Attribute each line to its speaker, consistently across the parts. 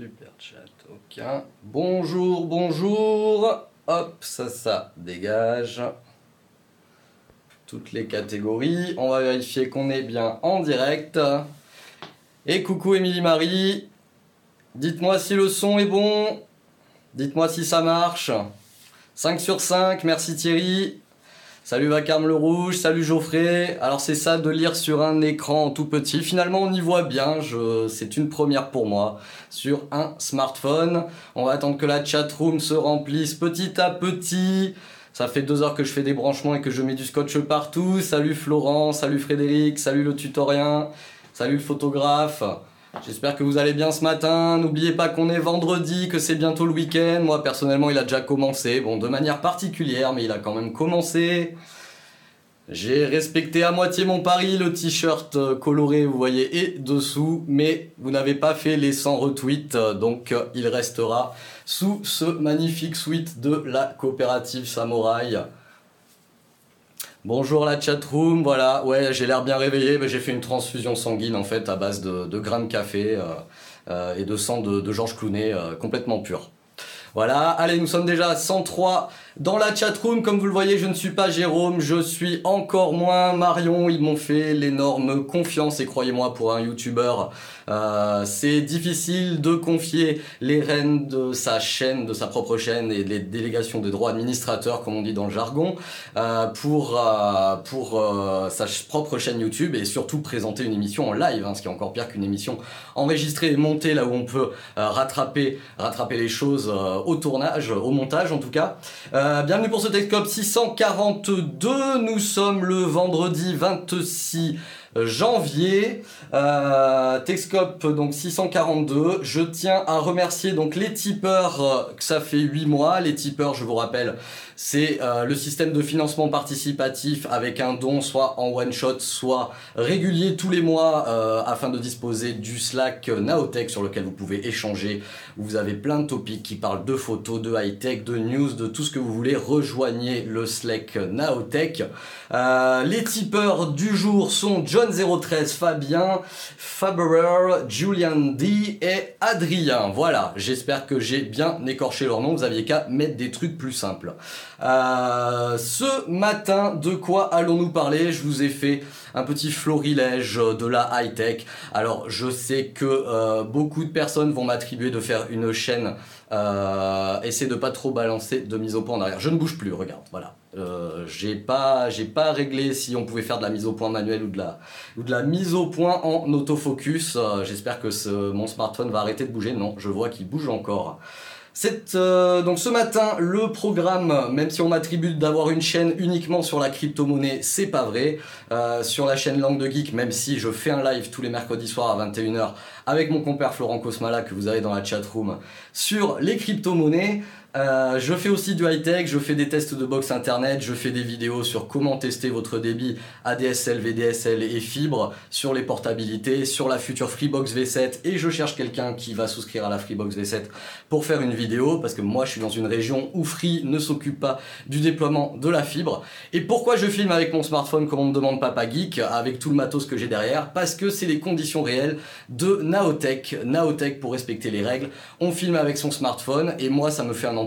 Speaker 1: Super chat, aucun. Bonjour, bonjour. Hop, ça, ça dégage. Toutes les catégories. On va vérifier qu'on est bien en direct. Et coucou Émilie Marie. Dites-moi si le son est bon. Dites-moi si ça marche. 5 sur 5, merci Thierry. Salut Vacarme le Rouge, salut Geoffrey. Alors c'est ça de lire sur un écran tout petit. Finalement on y voit bien, c'est une première pour moi sur un smartphone. On va attendre que la chatroom se remplisse petit à petit. Ça fait deux heures que je fais des branchements et que je mets du scotch partout. Salut Florent, salut Frédéric, salut le tutorien, salut le photographe. J'espère que vous allez bien ce matin. N'oubliez pas qu'on est vendredi, que c'est bientôt le week-end. Moi, personnellement, il a déjà commencé. Bon, de manière particulière, mais il a quand même commencé. J'ai respecté à moitié mon pari, le t-shirt euh, coloré, vous voyez, et dessous, mais vous n'avez pas fait les 100 retweets, euh, donc euh, il restera sous ce magnifique suite de la coopérative Samouraï. Bonjour la chatroom, voilà, ouais, j'ai l'air bien réveillé, mais j'ai fait une transfusion sanguine en fait à base de, grains de café euh, euh, et de sang de, Georges Clounet euh, complètement pur. Voilà, allez, nous sommes déjà à 103 dans la chatroom, comme vous le voyez, je ne suis pas Jérôme, je suis encore moins Marion. Ils m'ont fait l'énorme confiance et croyez-moi, pour un youtubeur, euh, c'est difficile de confier les rênes de sa chaîne, de sa propre chaîne et les délégations des droits administrateurs, comme on dit dans le jargon, euh, pour, euh, pour sa propre chaîne YouTube et surtout présenter une émission en live, hein, ce qui est encore pire qu'une émission enregistrée et montée là où on peut rattraper, rattraper les choses au tournage, au montage en tout cas. Euh, bienvenue pour ce Techcop 642. Nous sommes le vendredi 26 janvier. Euh, donc 642. Je tiens à remercier donc les tipeurs euh, que ça fait 8 mois. Les tipeurs, je vous rappelle, c'est euh, le système de financement participatif avec un don soit en one shot, soit régulier tous les mois euh, afin de disposer du Slack Naotech sur lequel vous pouvez échanger. Vous avez plein de topics qui parlent de photos, de high tech, de news, de tout ce que vous voulez. Rejoignez le Slack Naotech. Euh, les tipeurs du jour sont John013, Fabien, Faberer, Julian D et Adrien. Voilà, j'espère que j'ai bien écorché leur nom. Vous aviez qu'à mettre des trucs plus simples. Euh, ce matin, de quoi allons-nous parler? Je vous ai fait un petit florilège de la high-tech. Alors, je sais que euh, beaucoup de personnes vont m'attribuer de faire une chaîne euh, essayer de pas trop balancer de mise au point en arrière. Je ne bouge plus, regarde, voilà. Euh, j'ai pas, j'ai pas réglé si on pouvait faire de la mise au point manuelle ou de la, ou de la mise au point en autofocus. Euh, j'espère que ce, mon smartphone va arrêter de bouger. Non, je vois qu'il bouge encore. Euh, donc ce matin, le programme, même si on m'attribue d'avoir une chaîne uniquement sur la crypto-monnaie, c'est pas vrai. Euh, sur la chaîne Langue de Geek, même si je fais un live tous les mercredis soirs à 21h avec mon compère Florent Cosmala que vous avez dans la chatroom sur les crypto-monnaies, euh, je fais aussi du high-tech, je fais des tests de box internet, je fais des vidéos sur comment tester votre débit ADSL, VDSL et fibre, sur les portabilités, sur la future Freebox V7 et je cherche quelqu'un qui va souscrire à la Freebox V7 pour faire une vidéo parce que moi je suis dans une région où Free ne s'occupe pas du déploiement de la fibre. Et pourquoi je filme avec mon smartphone comme on me demande Papa Geek avec tout le matos que j'ai derrière? Parce que c'est les conditions réelles de Naotech. Naotech pour respecter les règles, on filme avec son smartphone et moi ça me fait un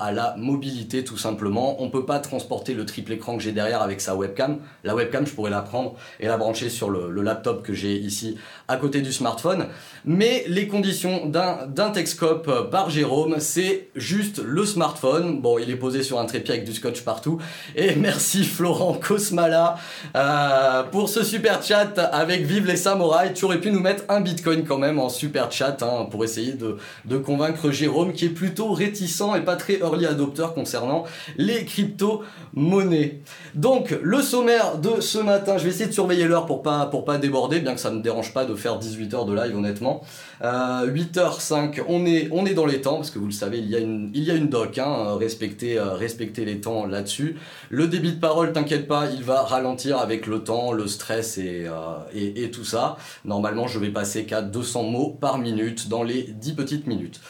Speaker 1: à la mobilité tout simplement. On peut pas transporter le triple écran que j'ai derrière avec sa webcam. La webcam, je pourrais la prendre et la brancher sur le, laptop que j'ai ici à côté du smartphone. Mais les conditions d'un Texcope par Jérôme, c'est juste le smartphone. Bon, il est posé sur un trépied avec du scotch partout. Et merci Florent Cosmala euh, pour ce super chat avec Vive les samouraïs. Tu aurais pu nous mettre un bitcoin quand même en super chat hein, pour essayer de convaincre Jérôme qui est plutôt réticent et pas très early adopter concernant les crypto-monnaies. Donc, le sommaire de ce matin, je vais essayer de surveiller l'heure pour pas, pour pas déborder, bien que ça ne me dérange pas de faire 18 heures de live, honnêtement. 8h05, euh, on est, on est dans les temps, parce que vous le savez, il y a une, il y a une doc, hein, respectez, euh, les temps là-dessus. Le débit de parole, t'inquiète pas, il va ralentir avec le temps, le stress et, euh, et, et tout ça. Normalement, je vais passer qu'à 200 mots par minute dans les 10 petites minutes.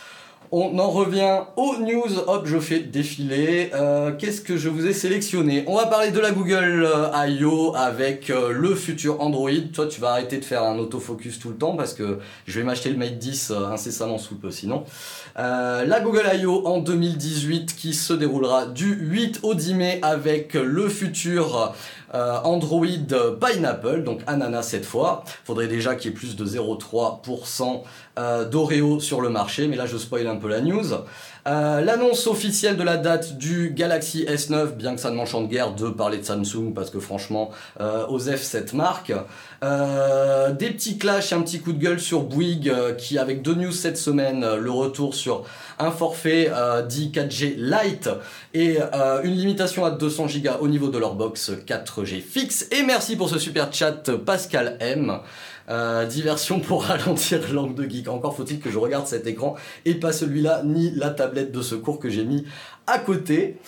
Speaker 1: On en revient aux news. Hop, je fais défiler. Euh, qu'est-ce que je vous ai sélectionné? On va parler de la Google euh, I.O. avec euh, le futur Android. Toi, tu vas arrêter de faire un autofocus tout le temps parce que je vais m'acheter le Mate 10 incessamment sous peu sinon. la Google I.O. en 2018 qui se déroulera du 8 au 10 mai avec le futur Android Pineapple, donc ananas cette fois. Faudrait déjà qu'il y ait plus de 0,3% euh, d'Oreo sur le marché, mais là je spoil un peu la news. Euh, l'annonce officielle de la date du Galaxy S9, bien que ça ne m'enchante guère de parler de Samsung, parce que franchement, euh, Osef cette marque. Euh, des petits clashs, un petit coup de gueule sur Bouygues, qui avec deux news cette semaine, le retour sur un forfait dit 4G Lite et une limitation à 200 Go au niveau de leur box 4G fixe. Et merci pour ce super chat Pascal M. Euh, diversion pour ralentir l'angle de geek. Encore faut-il que je regarde cet écran et pas celui-là, ni la tablette de secours que j'ai mis à côté.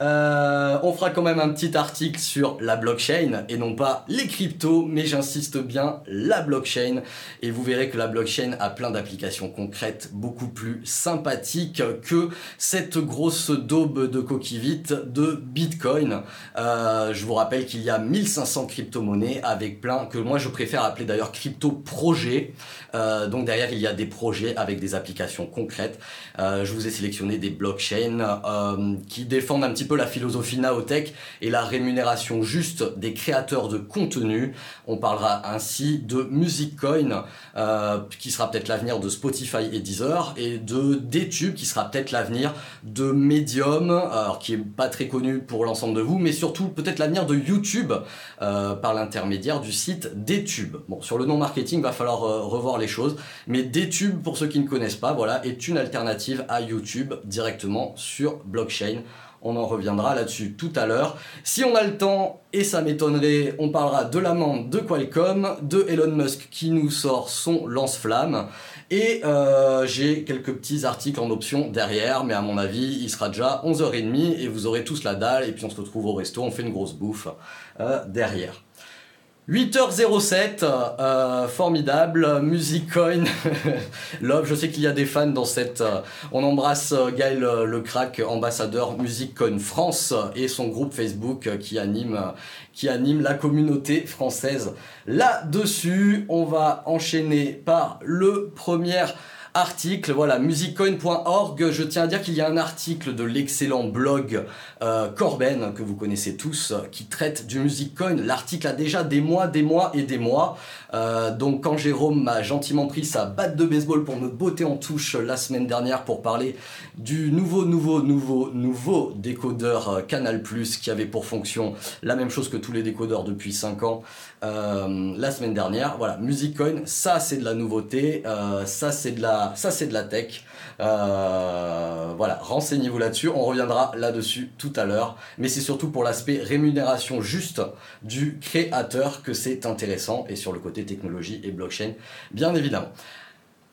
Speaker 1: Euh, on fera quand même un petit article sur la blockchain et non pas les cryptos, mais j'insiste bien la blockchain. Et vous verrez que la blockchain a plein d'applications concrètes beaucoup plus sympathiques que cette grosse daube de coquille vide de Bitcoin. Euh, je vous rappelle qu'il y a 1500 crypto-monnaies avec plein que moi je préfère appeler d'ailleurs crypto-projets. Euh, donc derrière il y a des projets avec des applications concrètes. je vous ai sélectionné des blockchains euh, qui défendent un petit peu la philosophie Naotech et la rémunération juste des créateurs de contenu. On parlera ainsi de MusicCoin, euh, qui sera peut-être l'avenir de Spotify et Deezer, et de DTube, qui sera peut-être l'avenir de Medium, qui est pas très connu pour l'ensemble de vous, mais surtout peut-être l'avenir de YouTube euh, par l'intermédiaire du site DTube. Bon, sur le nom marketing, va falloir revoir les choses, mais DTube, pour ceux qui ne connaissent pas, voilà, est une alternative à YouTube directement sur blockchain. On en reviendra là-dessus tout à l'heure. Si on a le temps, et ça m'étonnerait, on parlera de l'amende de Qualcomm, de Elon Musk qui nous sort son lance-flamme. Et euh, j'ai quelques petits articles en option derrière, mais à mon avis, il sera déjà 11h30 et vous aurez tous la dalle. Et puis on se retrouve au resto, on fait une grosse bouffe euh, derrière. 8h07, euh, formidable, Music Coin, Love, je sais qu'il y a des fans dans cette... Euh, on embrasse euh, Gaël euh, le crack, ambassadeur Music Coin France et son groupe Facebook qui anime, qui anime la communauté française. Là-dessus, on va enchaîner par le premier article, voilà, musiccoin.org. Je tiens à dire qu'il y a un article de l'excellent blog euh, Corben, que vous connaissez tous, qui traite du musiccoin. L'article a déjà des mois, des mois et des mois. Euh, donc quand Jérôme m'a gentiment pris sa batte de baseball pour me botter en touche la semaine dernière pour parler du nouveau, nouveau, nouveau, nouveau décodeur euh, Canal+, qui avait pour fonction la même chose que tous les décodeurs depuis 5 ans, la semaine dernière. Voilà, MusicCoin, ça c'est de la nouveauté, ça c'est de la, ça c'est de la tech. Euh, voilà, renseignez-vous là-dessus. On reviendra là-dessus tout à l'heure, mais c'est surtout pour l'aspect rémunération juste du créateur que c'est intéressant et sur le côté technologie et blockchain, bien évidemment.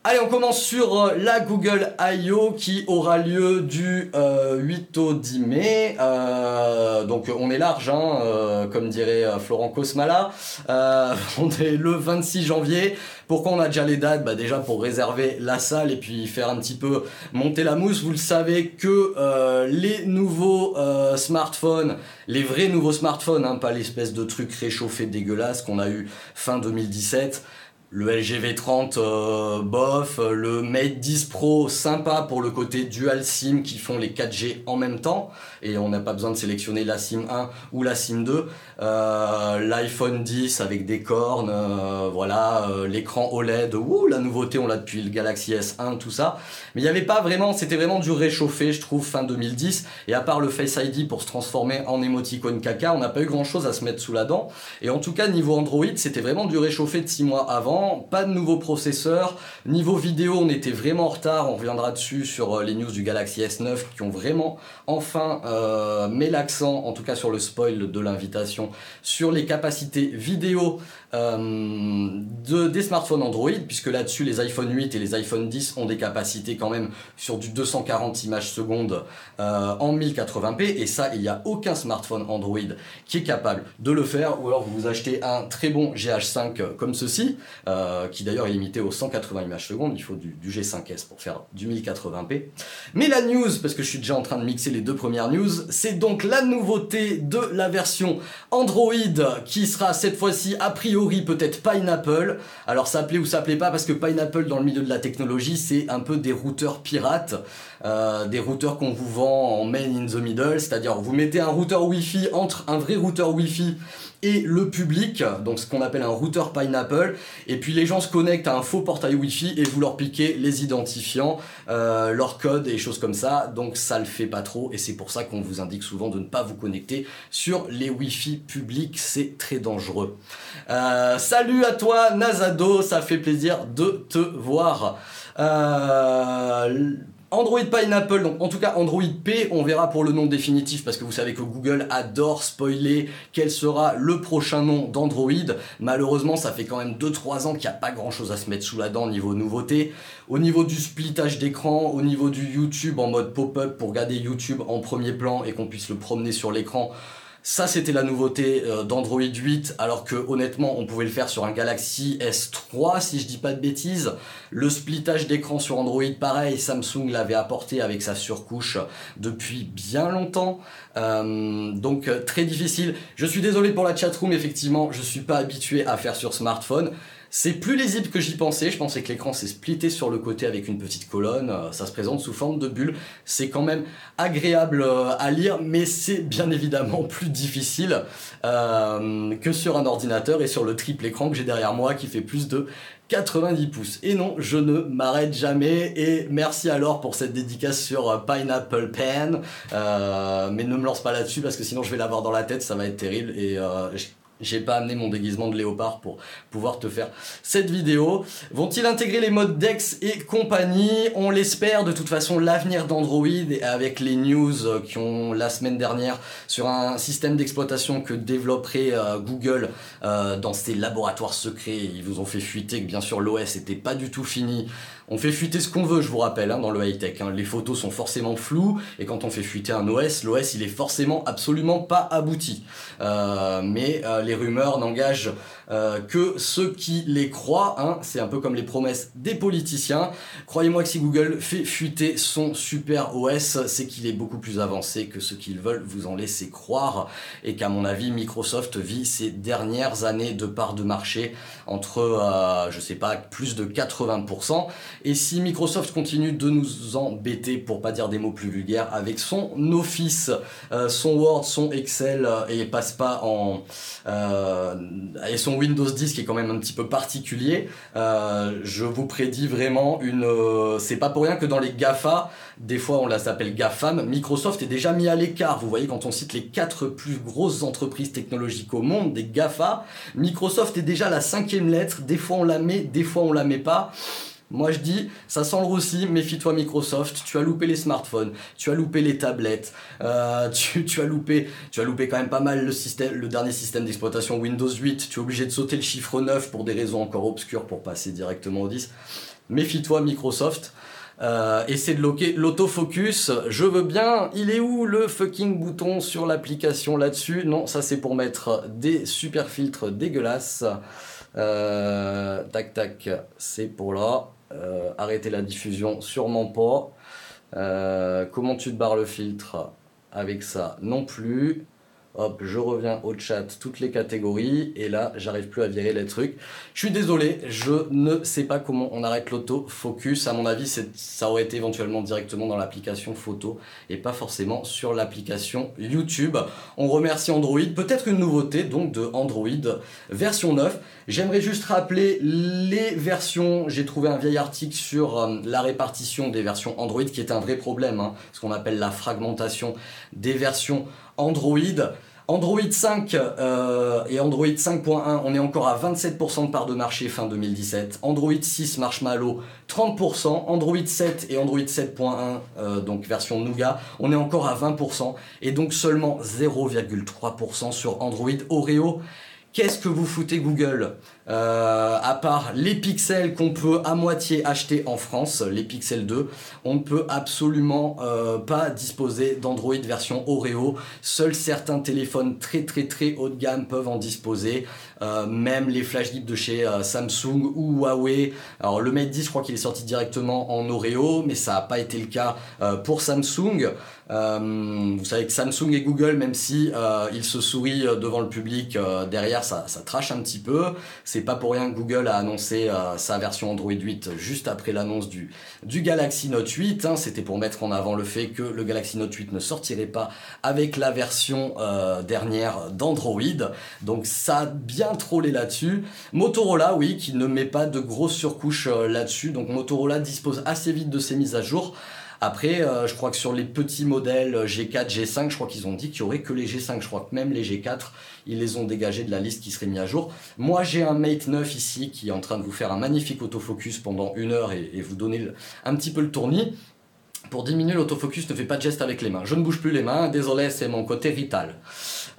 Speaker 1: Allez, on commence sur euh, la Google I.O. qui aura lieu du 8 euh, au 10 mai. Euh, donc on est large, hein, comme dirait Florent Cosmala. on est le 26 janvier. Pourquoi on a déjà les dates? Bah Déjà pour réserver la salle et puis faire un petit peu monter la mousse. Vous le savez que les nouveaux smartphones, les vrais nouveaux smartphones, hein, pas l'espèce de truc réchauffé dégueulasse qu'on a eu fin 2017, le LG V30 euh, bof, le Mate 10 Pro sympa pour le côté dual SIM qui font les 4G en même temps et on n'a pas besoin de sélectionner la SIM 1 ou la SIM 2. Euh, L'iPhone 10 avec des cornes, euh, voilà, l'écran OLED, ouh, la nouveauté on l'a depuis le Galaxy S1, tout ça. Mais il n'y avait pas vraiment, c'était vraiment du réchauffé je trouve fin 2010 et à part le Face ID pour se transformer en émoticône caca, on n'a pas eu grand chose à se mettre sous la dent. Et en tout cas niveau Android c'était vraiment du réchauffé de 6 mois avant pas de nouveau processeur. Niveau vidéo, on était vraiment en retard, on reviendra dessus sur euh, les news du Galaxy S9 qui ont vraiment enfin euh, mis l'accent, en tout cas sur le spoil de l'invitation, sur les capacités vidéo de, des smartphones Android, puisque là-dessus les iPhone 8 et les iPhone 10 ont des capacités quand même sur du 240 images secondes en 1080p, et ça, il n'y a aucun smartphone Android qui est capable de le faire, ou alors vous achetez un très bon GH5 comme ceci, qui d'ailleurs est limité aux 180 images secondes, il faut du, G5S pour faire du 1080p. Mais la news, parce que je suis déjà en train de mixer les deux premières news, c'est donc la nouveauté de la version Android qui sera cette fois-ci a priori peut-être Pineapple. Alors ça plaît ou ça plaît pas parce que Pineapple dans le milieu de la technologie c'est un peu des routeurs pirates, euh, des routeurs qu'on vous vend en main in the middle, c'est-à-dire vous mettez un routeur Wi-Fi entre un vrai routeur Wi-Fi et le public, donc ce qu'on appelle un routeur Pineapple, et puis les gens se connectent à un faux portail Wi-Fi et vous leur piquez les identifiants, euh, leur code et choses comme ça, donc ça le fait pas trop. Et c'est pour ça qu'on vous indique souvent de ne pas vous connecter sur les Wi-Fi publics, c'est très dangereux. Euh, salut à toi Nazado, ça fait plaisir de te voir. Euh, Android Pineapple, donc en tout cas Android P, on verra pour le nom définitif parce que vous savez que Google adore spoiler quel sera le prochain nom d'Android. Malheureusement, ça fait quand même 2-3 ans qu'il n'y a pas grand chose à se mettre sous la dent au niveau nouveauté. Au niveau du splittage d'écran, au niveau du YouTube en mode pop-up pour garder YouTube en premier plan et qu'on puisse le promener sur l'écran. Ça, c'était la nouveauté euh, d'Android 8, alors que honnêtement, on pouvait le faire sur un Galaxy S3, si je dis pas de bêtises. Le splittage d'écran sur Android, pareil, Samsung l'avait apporté avec sa surcouche depuis bien longtemps. Euh, donc euh, très difficile. Je suis désolé pour la chatroom, effectivement, je suis pas habitué à faire sur smartphone. C'est plus lisible que j'y pensais, je pensais que l'écran s'est splitté sur le côté avec une petite colonne, euh, ça se présente sous forme de bulle, c'est quand même agréable euh, à lire, mais c'est bien évidemment plus difficile euh, que sur un ordinateur et sur le triple écran que j'ai derrière moi qui fait plus de 90 pouces. Et non, je ne m'arrête jamais. Et merci alors pour cette dédicace sur Pineapple Pen. mais ne me lance pas là-dessus parce que sinon je vais l'avoir dans la tête, ça va être terrible. Et j'ai pas amené mon déguisement de léopard pour pouvoir te faire cette vidéo. Vont-ils intégrer les modes Dex et compagnie? On l'espère. De toute façon, l'avenir d'Android avec les news qui ont la semaine dernière sur un système d'exploitation que développerait euh, Google euh, dans ses laboratoires secrets. Ils vous ont fait fuiter que bien sûr l'OS n'était pas du tout fini on fait fuiter ce qu'on veut, je vous rappelle, hein, dans le high-tech. Hein. Les photos sont forcément floues, et quand on fait fuiter un OS, l'OS il est forcément absolument pas abouti. Euh, mais euh, les rumeurs n'engagent euh, que ceux qui les croient. Hein, c'est un peu comme les promesses des politiciens. Croyez-moi que si Google fait fuiter son super OS, c'est qu'il est beaucoup plus avancé que ce qu'ils veulent vous en laisser croire. Et qu'à mon avis, Microsoft vit ses dernières années de part de marché entre, je sais pas, plus de 80%. Et si Microsoft continue de nous embêter, pour pas dire des mots plus vulgaires, avec son Office, euh, son Word, son Excel, et passe pas en... et son Windows 10 qui est quand même un petit peu particulier, euh, je vous prédis vraiment une... Euh, c'est pas pour rien que dans les GAFA, des fois on la s'appelle GAFAM, Microsoft est déjà mis à l'écart. Vous voyez quand on cite les quatre plus grosses entreprises technologiques au monde, des GAFA, Microsoft est déjà la cinquième lettre, des fois on la met, des fois on la met pas. Moi je dis, ça sent le roussi, méfie-toi Microsoft, tu as loupé les smartphones, tu as loupé les tablettes, euh, tu, as loupé, tu as loupé quand même pas mal le, dernier système d'exploitation Windows 8, tu es obligé de sauter le chiffre 9 pour des raisons encore obscures pour passer directement au 10. Méfie-toi Microsoft. Euh, essaie de loquer l'autofocus. Je veux bien. Il est où le fucking bouton sur l'application là-dessus? Non, ça c'est pour mettre des super filtres dégueulasses. Euh, tac tac, c'est pour là. Euh, arrêter la diffusion, sûrement pas. Euh, comment tu te barres le filtre avec ça Non plus? Hop, je reviens au chat, toutes les catégories, et là, j'arrive plus à virer les trucs. Je suis désolé, je ne sais pas comment on arrête l'auto-focus. À mon avis, ça aurait été éventuellement directement dans l'application photo et pas forcément sur l'application YouTube. On remercie Android. Peut-être une nouveauté donc de Android version 9. J'aimerais juste rappeler les versions. J'ai trouvé un vieil article sur euh, la répartition des versions Android qui est un vrai problème, hein, ce qu'on appelle la fragmentation des versions Android. Android 5 euh, et Android 5.1, on est encore à 27% de part de marché fin 2017. Android 6 Marshmallow, 30%. Android 7 et Android 7.1, euh, donc version Nougat, on est encore à 20%. Et donc seulement 0,3% sur Android Oreo Qu'est-ce que vous foutez Google? Euh, À part les pixels qu'on peut à moitié acheter en France, les pixels 2, on ne peut absolument euh, pas disposer d'Android version Oreo. Seuls certains téléphones très très très haut de gamme peuvent en disposer. Euh, même les flash de chez Samsung ou Huawei. Alors le Mate 10, je crois qu'il est sorti directement en Oreo, mais ça n'a pas été le cas pour Samsung. vous savez que Samsung et Google, même si ils se sourient devant le public derrière ça, trache un petit peu. Pas pour rien que Google a annoncé euh, sa version Android 8 juste après l'annonce du, du Galaxy Note 8. Hein. C'était pour mettre en avant le fait que le Galaxy Note 8 ne sortirait pas avec la version euh, dernière d'Android. Donc ça a bien trollé là-dessus. Motorola, oui, qui ne met pas de grosses surcouches euh, là-dessus. Donc Motorola dispose assez vite de ses mises à jour. Après, je crois que sur les petits modèles G4, G5, je crois qu'ils ont dit qu'il y aurait que les G5. Je crois que même les G4, ils les ont dégagés de la liste qui serait mise à jour. Moi, j'ai un Mate 9 ici qui est en train de vous faire un magnifique autofocus pendant une heure et, vous donner un petit peu le tournis. Pour diminuer l'autofocus, ne fais pas de geste avec les mains. Je ne bouge plus les mains, désolé, c'est mon côté vital.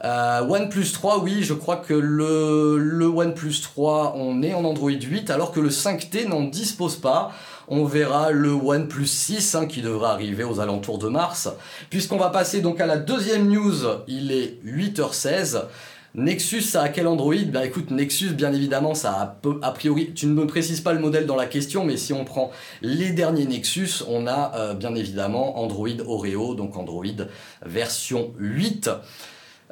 Speaker 1: Euh, OnePlus 3, oui, je crois que le, le OnePlus 3, on est en Android 8, alors que le 5T n'en dispose pas. On verra le OnePlus 6 hein, qui devra arriver aux alentours de mars. Puisqu'on va passer donc à la deuxième news, il est 8h16. Nexus, ça a quel Android? Ben écoute, Nexus, bien évidemment, ça a a priori, tu ne me précises pas le modèle dans la question, mais si on prend les derniers Nexus, on a euh, bien évidemment Android Oreo, donc Android version 8.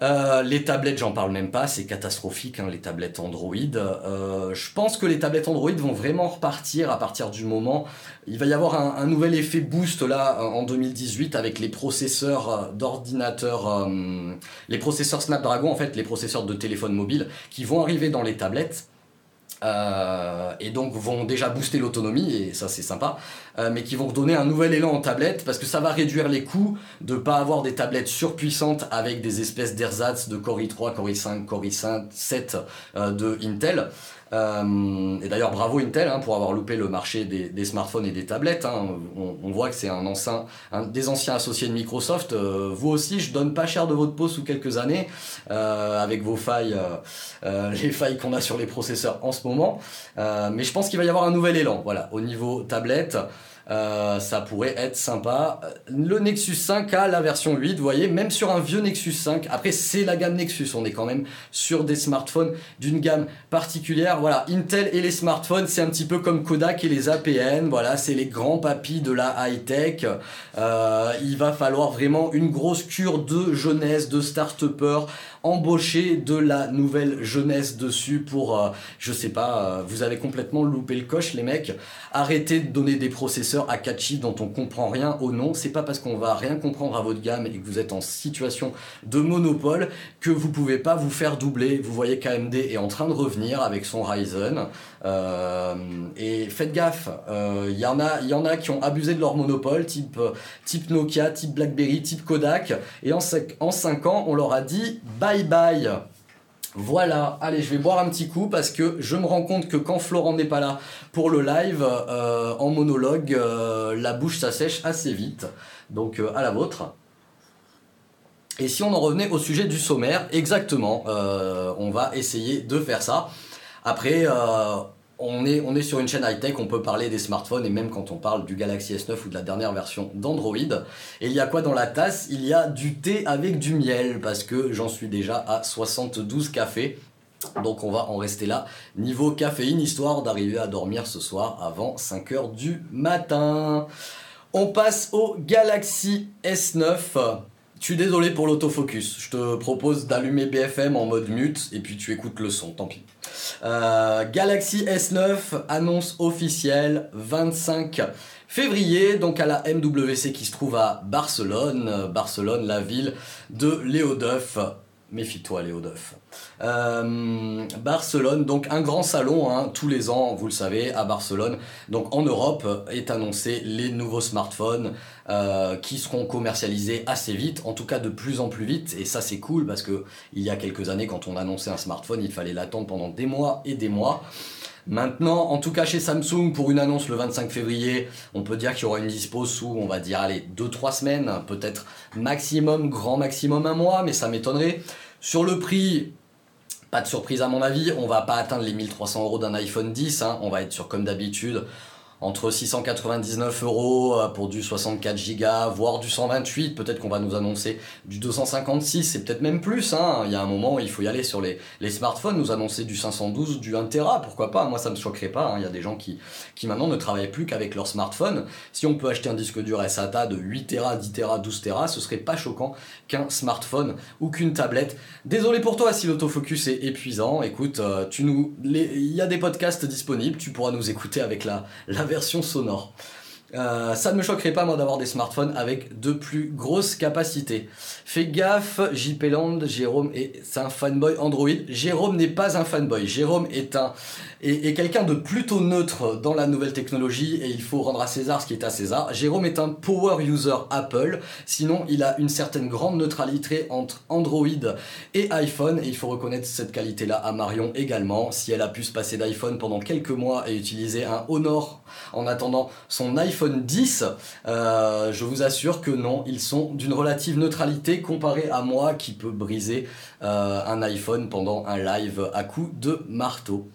Speaker 1: Euh, les tablettes, j'en parle même pas, c'est catastrophique, hein, les tablettes Android. Euh, je pense que les tablettes Android vont vraiment repartir à partir du moment. Il va y avoir un, nouvel effet boost là en 2018 avec les processeurs euh, d'ordinateurs, les processeurs Snapdragon en fait, les processeurs de téléphone mobile qui vont arriver dans les tablettes. Euh, et donc vont déjà booster l'autonomie, et ça c'est sympa, euh, mais qui vont donner un nouvel élan en tablette parce que ça va réduire les coûts de pas avoir des tablettes surpuissantes avec des espèces d'ersatz de Core i3, Core i5, Core i5, 7 de Intel. Euh, et d'ailleurs, bravo Intel hein, pour avoir loupé le marché des, smartphones et des tablettes. Hein. On, voit que c'est un, ancien, des anciens associés de Microsoft. Euh, vous aussi, je donne pas cher de votre peau sous quelques années euh, avec vos failles, les failles qu'on a sur les processeurs en ce moment. mais je pense qu'il va y avoir un nouvel élan. Voilà, au niveau tablette. Euh, ça pourrait être sympa. Le Nexus 5 a la version 8, vous voyez, même sur un vieux Nexus 5. Après, c'est la gamme Nexus, on est quand même sur des smartphones d'une gamme particulière. Voilà, Intel et les smartphones, c'est un petit peu comme Kodak et les APN. Voilà, c'est les grands papis de la high-tech. Euh, il va falloir vraiment une grosse cure de jeunesse, de start-upper, embaucher de la nouvelle jeunesse dessus pour, euh, je sais pas, vous avez complètement loupé le coche, les mecs. Arrêtez de donner des processeurs à catchy dont on comprend rien au nom. C'est pas parce qu'on va rien comprendre à votre gamme et que vous êtes en situation de monopole que vous pouvez pas vous faire doubler. Vous voyez KMD est en train de revenir avec son Ryzen. Euh, et faites gaffe, il euh, y, en a, y en a qui ont abusé de leur monopole, type, type Nokia, type BlackBerry, type Kodak. Et en, en 5 ans, on leur a dit bye bye. Voilà, allez, je vais boire un petit coup parce que je me rends compte que quand Florent n'est pas là pour le live, euh, en monologue, euh, la bouche s'assèche assez vite. Donc euh, à la vôtre. Et si on en revenait au sujet du sommaire, exactement, on va essayer de faire ça. Après, on est, sur une chaîne high-tech, on peut parler des smartphones et même quand on parle du Galaxy S9 ou de la dernière version d'Android. Et il y a quoi dans la tasse? Il y a du thé avec du miel parce que j'en suis déjà à 72 cafés. Donc on va en rester là niveau caféine histoire d'arriver à dormir ce soir avant 5h du matin. On passe au Galaxy S9. Je suis désolé pour l'autofocus. Je te propose d'allumer BFM en mode mute et puis tu écoutes le son, tant pis. Euh, Galaxy S9, annonce officielle 25 février, donc à la MWC qui se trouve à Barcelone. Barcelone, la ville de Léo Duff. Méfie-toi, Léo Duff. Euh, Barcelone, donc un grand salon, hein, tous les ans, vous le savez, à Barcelone. Donc en Europe est annoncé les nouveaux smartphones euh, qui seront commercialisés assez vite, en tout cas de plus en plus vite. Et ça c'est cool parce que il y a quelques années, quand on annonçait un smartphone, il fallait l'attendre pendant des mois et des mois. Maintenant, en tout cas chez Samsung, pour une annonce le 25 février, on peut dire qu'il y aura une dispo sous, on va dire, allez, 2-3 semaines, peut-être maximum, grand maximum un mois, mais ça m'étonnerait. Sur le prix, Pas de surprise à mon avis, on va pas atteindre les 1300 euros d'un iPhone 10, hein. on va être sur comme d'habitude entre 699 euros euh, pour du 64 Go, voire du 128. Peut-être qu'on va nous annoncer du 256, c'est peut-être même plus. Hein. Il y a un moment, il faut y aller sur les, les smartphones, nous annoncer du 512, du 1 Tera, pourquoi pas? Moi, ça me choquerait pas. Hein. Il y a des gens qui, qui maintenant ne travaillent plus qu'avec leur smartphone. Si on peut acheter un disque dur SATA de 8 Tera, 10 Tera, 12 Tera, ce serait pas choquant qu'un smartphone ou qu'une tablette. Désolé pour toi si l'autofocus est épuisant. Écoute, euh, tu nous, il y a des podcasts disponibles, tu pourras nous écouter avec la, la version sonore. Euh, ça ne me choquerait pas moi d'avoir des smartphones avec de plus grosses capacités. Fais gaffe, JP Land, Jérôme est un fanboy Android. Jérôme n'est pas un fanboy. Jérôme est un est, quelqu'un de plutôt neutre dans la nouvelle technologie et il faut rendre à César ce qui est à César. Jérôme est un power user Apple. Sinon, il a une certaine grande neutralité entre Android et iPhone et il faut reconnaître cette qualité-là à Marion également. Si elle a pu se passer d'iPhone pendant quelques mois et utiliser un Honor en attendant son iPhone iPhone 10, euh, je vous assure que non, ils sont d'une relative neutralité comparé à moi qui peut briser euh, un iPhone pendant un live à coup de marteau.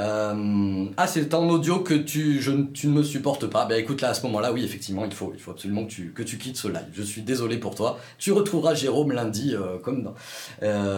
Speaker 1: Euh, ah, c'est en audio que tu, je, tu ne me supportes pas. Ben écoute, là, à ce moment-là, oui, effectivement, il faut, il faut absolument que tu, que tu quittes ce live. Je suis désolé pour toi. Tu retrouveras Jérôme lundi, comme dans,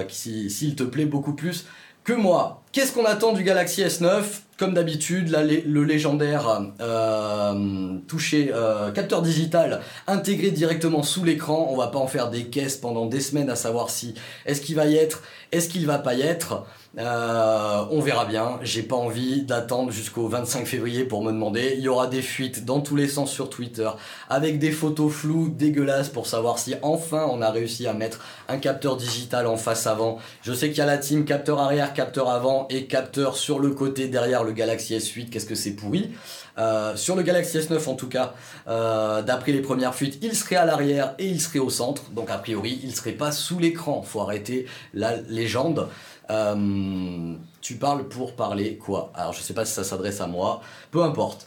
Speaker 1: s'il te plaît beaucoup plus que moi. Qu'est-ce qu'on attend du Galaxy S9 Comme d'habitude, le légendaire euh, toucher euh, capteur digital intégré directement sous l'écran. On va pas en faire des caisses pendant des semaines à savoir si est-ce qu'il va y être, est-ce qu'il va pas y être. Euh, on verra bien. J'ai pas envie d'attendre jusqu'au 25 février pour me demander. Il y aura des fuites dans tous les sens sur Twitter avec des photos floues dégueulasses pour savoir si enfin on a réussi à mettre un capteur digital en face avant. Je sais qu'il y a la team capteur arrière, capteur avant et capteur sur le côté derrière le Galaxy S8. Qu'est-ce que c'est pourri? Euh, sur le Galaxy S9 en tout cas, euh, d'après les premières fuites, il serait à l'arrière et il serait au centre. Donc a priori, il serait pas sous l'écran. Faut arrêter la légende. Euh, tu parles pour parler quoi? Alors je sais pas si ça s'adresse à moi, peu importe.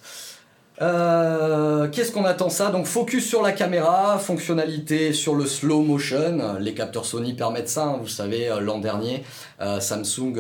Speaker 1: Euh, qu'est-ce qu'on attend ça? Donc focus sur la caméra, fonctionnalité sur le slow motion. Les capteurs Sony permettent ça. Hein. vous savez, euh, l'an dernier, Samsung,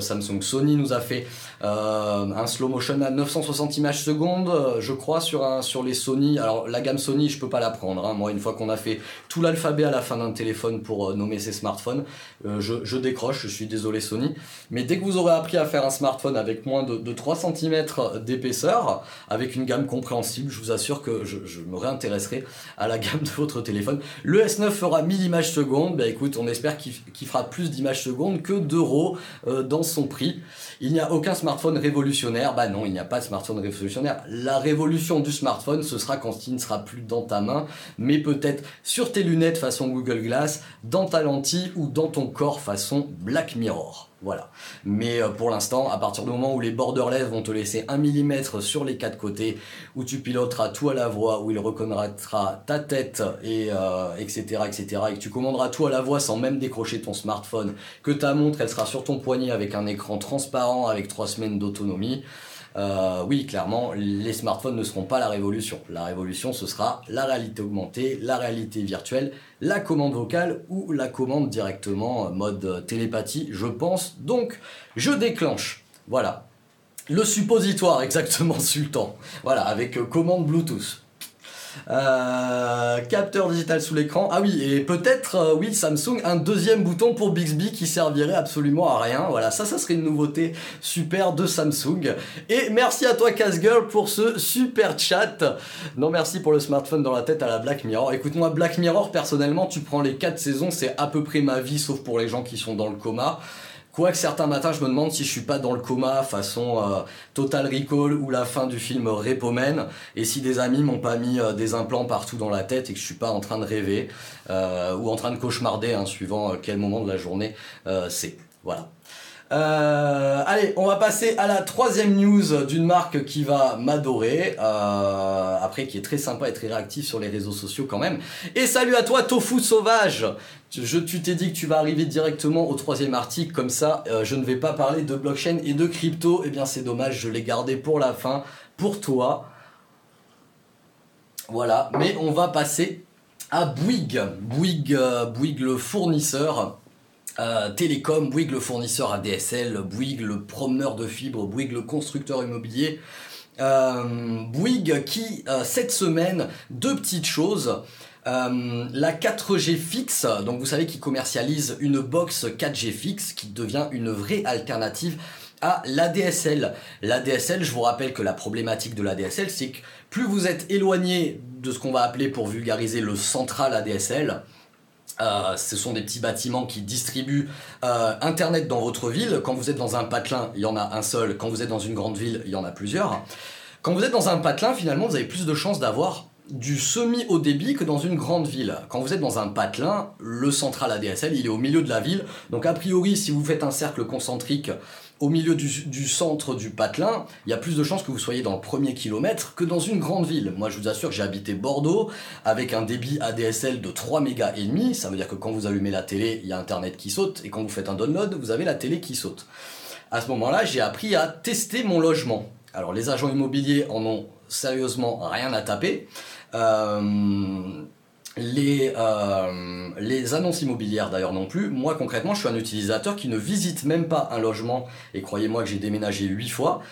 Speaker 1: Samsung Sony nous a fait un slow motion à 960 images secondes, je crois, sur, un, sur les Sony. Alors la gamme Sony, je peux pas la prendre. Hein. Moi, une fois qu'on a fait tout l'alphabet à la fin d'un téléphone pour nommer ses smartphones, je, je, décroche. Je suis désolé Sony. Mais dès que vous aurez appris à faire un smartphone avec moins de, de 3 cm d'épaisseur, avec une gamme compréhensible. Je vous assure que je, me réintéresserai à la gamme de votre téléphone. Le S9 fera 1000 images secondes. Bah écoute, on espère qu'il fera plus d'images secondes que d'euros euh, dans son prix. Il n'y a aucun smartphone révolutionnaire. Bah non, il n'y a pas de smartphone révolutionnaire. La révolution du smartphone, ce sera quand il ne sera plus dans ta main, mais peut-être sur tes lunettes façon Google Glass, dans ta lentille ou dans ton corps façon Black Mirror. Voilà. Mais euh, pour l'instant, à partir du moment où les borderless vont te laisser un millimètre sur les quatre côtés, où tu piloteras tout à la voix, où il reconnaîtra ta tête, et etc., euh, etc., et que tu commanderas tout à la voix sans même décrocher ton smartphone, que ta montre, elle sera sur ton poignet avec un écran transparent avec trois semaines d'autonomie, euh, oui, clairement, les smartphones ne seront pas la révolution. La révolution, ce sera la réalité augmentée, la réalité virtuelle, la commande vocale ou la commande directement euh, mode euh, télépathie, je pense. Donc, je déclenche. Voilà. Le suppositoire, exactement, Sultan. Voilà, avec commande Bluetooth. Euh, capteur digital sous l'écran. Ah oui, et peut-être, euh, oui, Samsung, un deuxième bouton pour Bixby qui servirait absolument à rien. Voilà, ça, ça serait une nouveauté super de Samsung. Et merci à toi, Casgirl, pour ce super chat. Non, merci pour le smartphone dans la tête à la Black Mirror. Écoute-moi, Black Mirror, personnellement, tu prends les 4 saisons, c'est à peu près ma vie, sauf pour les gens qui sont dans le coma. Quoique certains matins, je me demande si je suis pas dans le coma façon euh, Total Recall ou la fin du film Repomen, et si des amis m'ont pas mis euh, des implants partout dans la tête et que je suis pas en train de rêver euh, ou en train de cauchemarder, hein, suivant quel moment de la journée c'est. Voilà. Euh, allez, on va passer à la troisième news d'une marque qui va m'adorer, euh, après qui est très sympa et très réactif sur les réseaux sociaux quand même. Et salut à toi Tofu Sauvage je, Tu t'es dit que tu vas arriver directement au troisième article, comme ça euh, je ne vais pas parler de blockchain et de crypto, eh bien c'est dommage, je l'ai gardé pour la fin, pour toi. Voilà, mais on va passer à Bouygues, Bouygues, Bouygues le fournisseur euh, télécom, Bouygues le fournisseur ADSL, Bouygues le promeneur de fibres, Bouygues le constructeur immobilier. Euh, Bouygues qui, euh, cette semaine, deux petites choses. la 4G fixe, donc vous savez qu'ils commercialise une box 4G fixe qui devient une vraie alternative à l'ADSL. L'ADSL, je vous rappelle que la problématique de l'ADSL, c'est que plus vous êtes éloigné de ce qu'on va appeler pour vulgariser le central ADSL, euh, ce sont des petits bâtiments qui distribuent euh, Internet dans votre ville. Quand vous êtes dans un patelin, il y en a un seul. Quand vous êtes dans une grande ville, il y en a plusieurs. Quand vous êtes dans un patelin, finalement, vous avez plus de chances d'avoir du semi-haut débit que dans une grande ville. Quand vous êtes dans un patelin, le central ADSL, il est au milieu de la ville. Donc a priori, si vous faites un cercle concentrique au milieu du, centre du patelin, il y a plus de chances que vous soyez dans le premier kilomètre que dans une grande ville. Moi, je vous assure que j'ai habité Bordeaux avec un débit ADSL de 3 mégas et demi. Ça veut dire que quand vous allumez la télé, il y a Internet qui saute, et quand vous faites un download, vous avez la télé qui saute. À ce moment-là, j'ai appris à tester mon logement. Alors, les agents immobiliers en ont sérieusement rien à taper. Euh, les, euh, les annonces immobilières d'ailleurs non plus. Moi concrètement, je suis un utilisateur qui ne visite même pas un logement, et croyez-moi que j'ai déménagé 8 fois,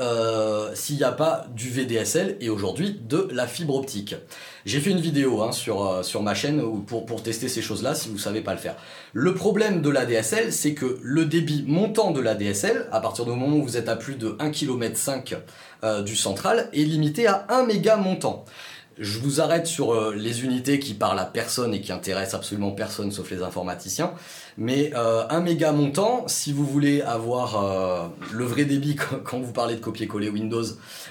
Speaker 1: euh, s'il n'y a pas du VDSL et aujourd'hui de la fibre optique. J'ai fait une vidéo hein, sur, euh, sur ma chaîne pour, tester ces choses-là si vous ne savez pas le faire. Le problème de l'ADSL, c'est que le débit montant de l'ADSL, à partir du moment où vous êtes à plus de 1,5 km du central, est limité à 1 méga montant. Je vous arrête sur euh, les unités qui parlent à personne et qui intéressent absolument personne sauf les informaticiens. Mais euh, un méga montant, si vous voulez avoir euh, le vrai débit quand vous parlez de copier-coller Windows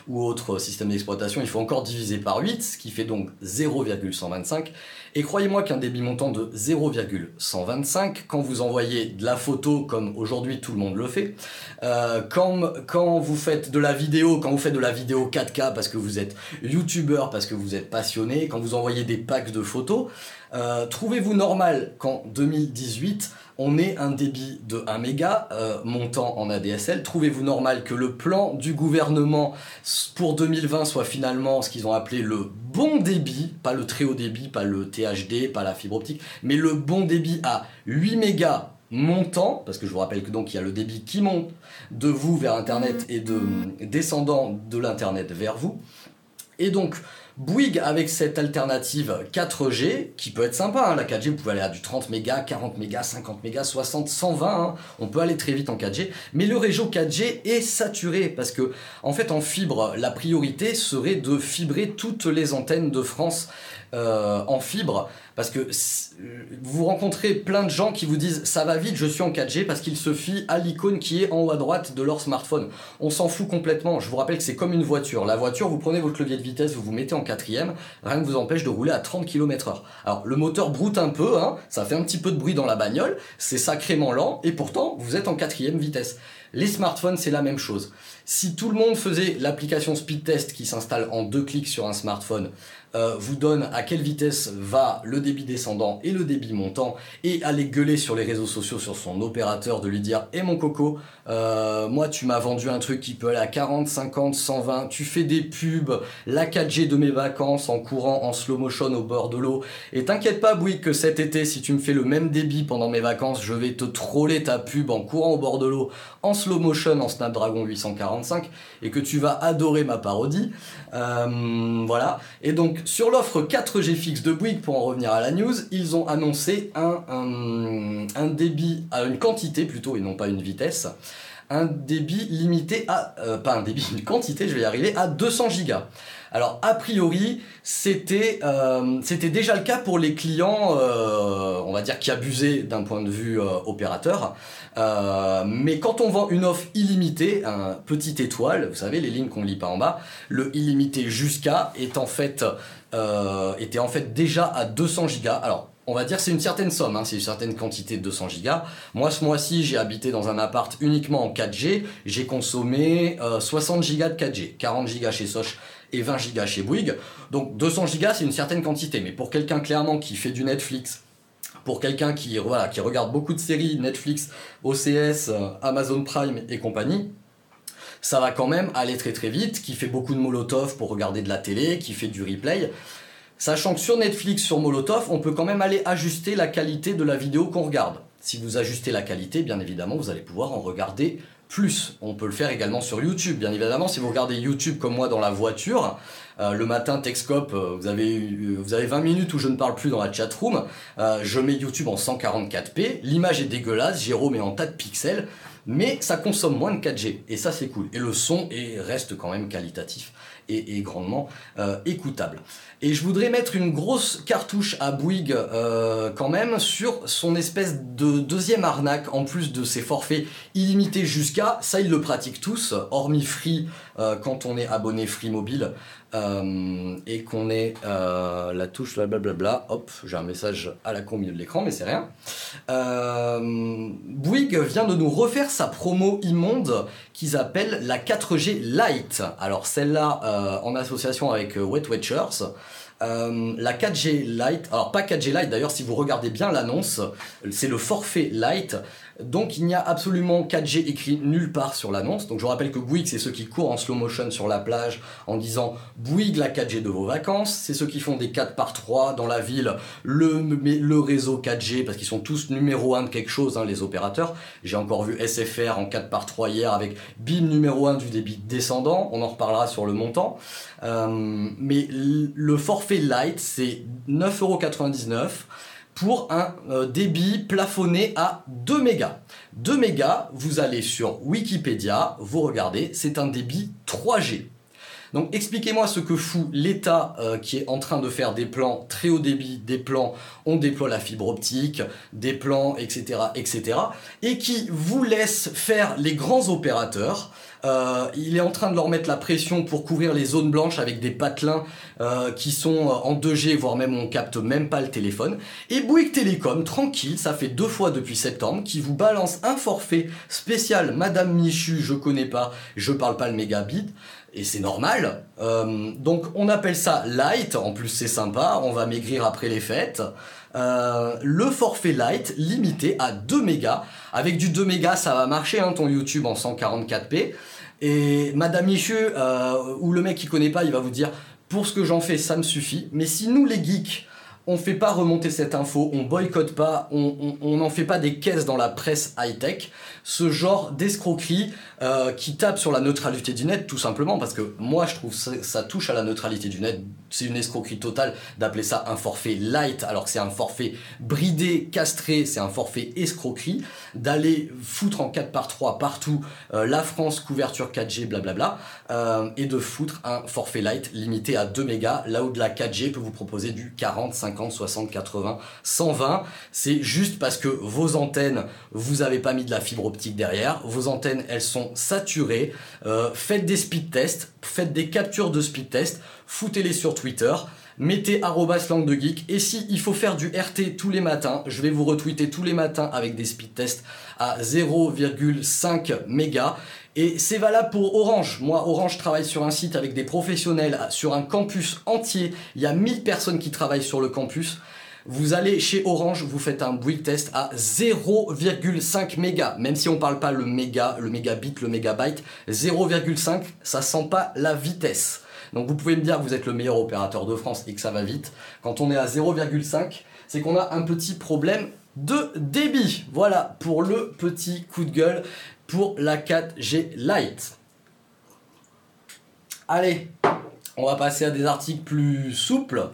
Speaker 1: ou autre système d'exploitation, il faut encore diviser par 8, ce qui fait donc 0,125. Et croyez-moi qu'un débit montant de 0,125, quand vous envoyez de la photo comme aujourd'hui tout le monde le fait, euh, quand, quand vous faites de la vidéo, quand vous faites de la vidéo 4K parce que vous êtes youtubeur, parce que vous êtes passionné, quand vous envoyez des packs de photos, euh, trouvez-vous normal qu'en 2018, on ait un débit de 1 méga euh, montant en ADSL Trouvez-vous normal que le plan du gouvernement pour 2020 soit finalement ce qu'ils ont appelé le bon débit, pas le très haut débit, pas le THD, pas la fibre optique, mais le bon débit à 8 mégas montant, parce que je vous rappelle que donc il y a le débit qui monte de vous vers Internet et de descendant de l'Internet vers vous. Et donc, Bouygues avec cette alternative 4G, qui peut être sympa, hein. la 4G vous pouvez aller à du 30 mégas, 40 mégas, 50 mégas, 60, 120, on peut aller très vite en 4G, mais le réseau 4G est saturé parce que en fait en fibre, la priorité serait de fibrer toutes les antennes de France euh, en fibre parce que vous rencontrez plein de gens qui vous disent ça va vite, je suis en 4G parce qu'ils se fient à l'icône qui est en haut à droite de leur smartphone. On s'en fout complètement. Je vous rappelle que c'est comme une voiture. La voiture, vous prenez votre levier de vitesse, vous vous mettez en quatrième, rien ne vous empêche de rouler à 30 km/h. Alors le moteur broute un peu, hein, ça fait un petit peu de bruit dans la bagnole, c'est sacrément lent et pourtant vous êtes en quatrième vitesse. Les smartphones, c'est la même chose. Si tout le monde faisait l'application Speed Test qui s'installe en deux clics sur un smartphone, euh, vous donne à quelle vitesse va le débit descendant et le débit montant et aller gueuler sur les réseaux sociaux sur son opérateur de lui dire Eh mon coco, euh, moi tu m'as vendu un truc qui peut aller à 40, 50, 120, tu fais des pubs, la 4G de mes vacances en courant en slow motion au bord de l'eau et t'inquiète pas Bouygues que cet été si tu me fais le même débit pendant mes vacances je vais te troller ta pub en courant au bord de l'eau en slow motion en Snapdragon 845 et que tu vas adorer ma parodie. Euh, voilà. Et donc sur l'offre 4G fixe de Bouygues, pour en revenir à la news, ils ont annoncé un, un, débit, à une quantité plutôt, et non pas une vitesse, un débit limité à, euh, pas un débit, une quantité, je vais y arriver, à 200 gigas. Alors a priori, c'était euh, c'était déjà le cas pour les clients, euh, on va dire qui abusaient d'un point de vue opérateur. mais quand on vend une offre illimitée, un petit étoile, vous savez les lignes qu'on lit pas en bas, le illimité jusqu'à est en fait était en fait déjà à 200 gigas. Alors on va dire c'est une certaine somme, hein, c'est une certaine quantité de 200 gigas. Moi ce mois-ci j'ai habité dans un appart uniquement en 4G, j'ai consommé 60 euh, gigas de 4G, 40 gigas chez Soch et 20 gigas chez Bouygues. Donc 200 gigas c'est une certaine quantité, mais pour quelqu'un clairement qui fait du Netflix, pour quelqu'un qui, regarde beaucoup de séries, Netflix, OCS, euh, Amazon Prime et compagnie, ça va quand même aller très très vite, qui fait beaucoup de molotov pour regarder de la télé, qui fait du replay. Sachant que sur Netflix, sur Molotov, on peut quand même aller ajuster la qualité de la vidéo qu'on regarde. Si vous ajustez la qualité, bien évidemment, vous allez pouvoir en regarder plus. On peut le faire également sur YouTube, bien évidemment. Si vous regardez YouTube comme moi dans la voiture, euh, le matin, Texcope, euh, vous, avez, vous avez 20 minutes où je ne parle plus dans la chatroom. Euh, je mets YouTube en 144p. L'image est dégueulasse, Jérôme est en tas de pixels, mais ça consomme moins de 4G. Et ça, c'est cool. Et le son est, reste quand même qualitatif et, grandement écoutable. Et je voudrais mettre une grosse cartouche à Bouygues euh, quand même sur son espèce de deuxième arnaque en plus de ses forfaits illimités jusqu'à, ça ils le pratiquent tous, hormis Free euh, quand on est abonné Free Mobile euh, et qu'on est la touche blablabla, hop, j'ai un message à la con au milieu de l'écran mais c'est rien. Bouygues vient de nous refaire sa promo immonde qu'ils appellent la 4G Lite. Alors celle-là en association avec Wet Watchers. Euh, la 4G Lite, alors pas 4G Lite d'ailleurs, si vous regardez bien l'annonce, c'est le forfait Lite. Donc il n'y a absolument 4G écrit nulle part sur l'annonce. Donc je vous rappelle que Bouygues, c'est ceux qui courent en slow motion sur la plage en disant Bouygues la 4G de vos vacances. C'est ceux qui font des 4 par 3 dans la ville, le, le réseau 4G, parce qu'ils sont tous numéro 1 de quelque chose, hein, les opérateurs. J'ai encore vu SFR en 4 par 3 hier avec BIM numéro 1 du débit descendant. On en reparlera sur le montant. Euh, mais le forfait light, c'est 9,99€ pour un euh, débit plafonné à 2 mégas. 2 mégas, vous allez sur Wikipédia, vous regardez, c'est un débit 3G. Donc expliquez-moi ce que fout l'État euh, qui est en train de faire des plans très haut débit, des plans on déploie la fibre optique, des plans etc. etc. et qui vous laisse faire les grands opérateurs euh, il est en train de leur mettre la pression pour couvrir les zones blanches avec des patelins euh, qui sont euh, en 2G, voire même on capte même pas le téléphone. Et Bouygues Télécom, tranquille, ça fait deux fois depuis septembre, qui vous balance un forfait spécial Madame Michu, je connais pas, je parle pas le mégabit et c'est normal. donc on appelle ça light, en plus c'est sympa, on va maigrir après les fêtes. le forfait light limité à 2 mégas. Avec du 2 mégas ça va marcher hein, ton YouTube en 144p. Et Madame Micheux, ou le mec qui connaît pas, il va vous dire pour ce que j'en fais, ça me suffit. Mais si nous, les geeks, on fait pas remonter cette info, on boycotte pas, on n'en fait pas des caisses dans la presse high-tech, ce genre d'escroquerie euh, qui tape sur la neutralité du net, tout simplement, parce que moi je trouve ça touche à la neutralité du net. C'est une escroquerie totale d'appeler ça un forfait light, alors que c'est un forfait bridé, castré, c'est un forfait escroquerie, d'aller foutre en 4 par 3 partout euh, la France, couverture 4G, blablabla, euh, et de foutre un forfait light limité à 2 mégas, là où de la 4G peut vous proposer du 40, 50, 60, 80, 120. C'est juste parce que vos antennes, vous avez pas mis de la fibre optique derrière, vos antennes, elles sont saturées. Euh, faites des speed tests, faites des captures de speed tests, foutez-les sur Twitter mettez langue de geek et si il faut faire du RT tous les matins, je vais vous retweeter tous les matins avec des speed tests à 0,5 mégas et c'est valable pour Orange. Moi, Orange travaille sur un site avec des professionnels, sur un campus entier. Il y a 1000 personnes qui travaillent sur le campus. Vous allez chez Orange, vous faites un Bouygues test à 0,5 mégas. Même si on parle pas le méga, le mégabit, le mégabyte, 0,5, ça sent pas la vitesse. Donc vous pouvez me dire que vous êtes le meilleur opérateur de France et que ça va vite. Quand on est à 0,5, c'est qu'on a un petit problème de débit. Voilà pour le petit coup de gueule pour la 4G Lite. Allez, on va passer à des articles plus souples.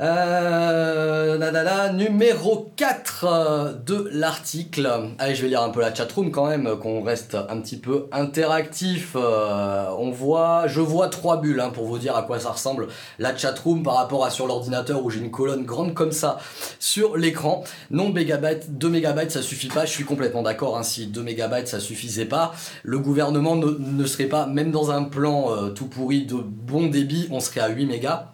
Speaker 1: Euh, numéro 4 euh, de l'article. Allez, je vais lire un peu la chatroom quand même, qu'on reste un petit peu interactif. Euh, on voit, je vois trois bulles hein, pour vous dire à quoi ça ressemble la chatroom par rapport à sur l'ordinateur où j'ai une colonne grande comme ça sur l'écran. Non, mégabytes, 2 mégabytes ça suffit pas. Je suis complètement d'accord. Hein, si 2 mégabytes ça suffisait pas, le gouvernement ne, serait pas, même dans un plan euh, tout pourri de bon débit, on serait à 8 mégas.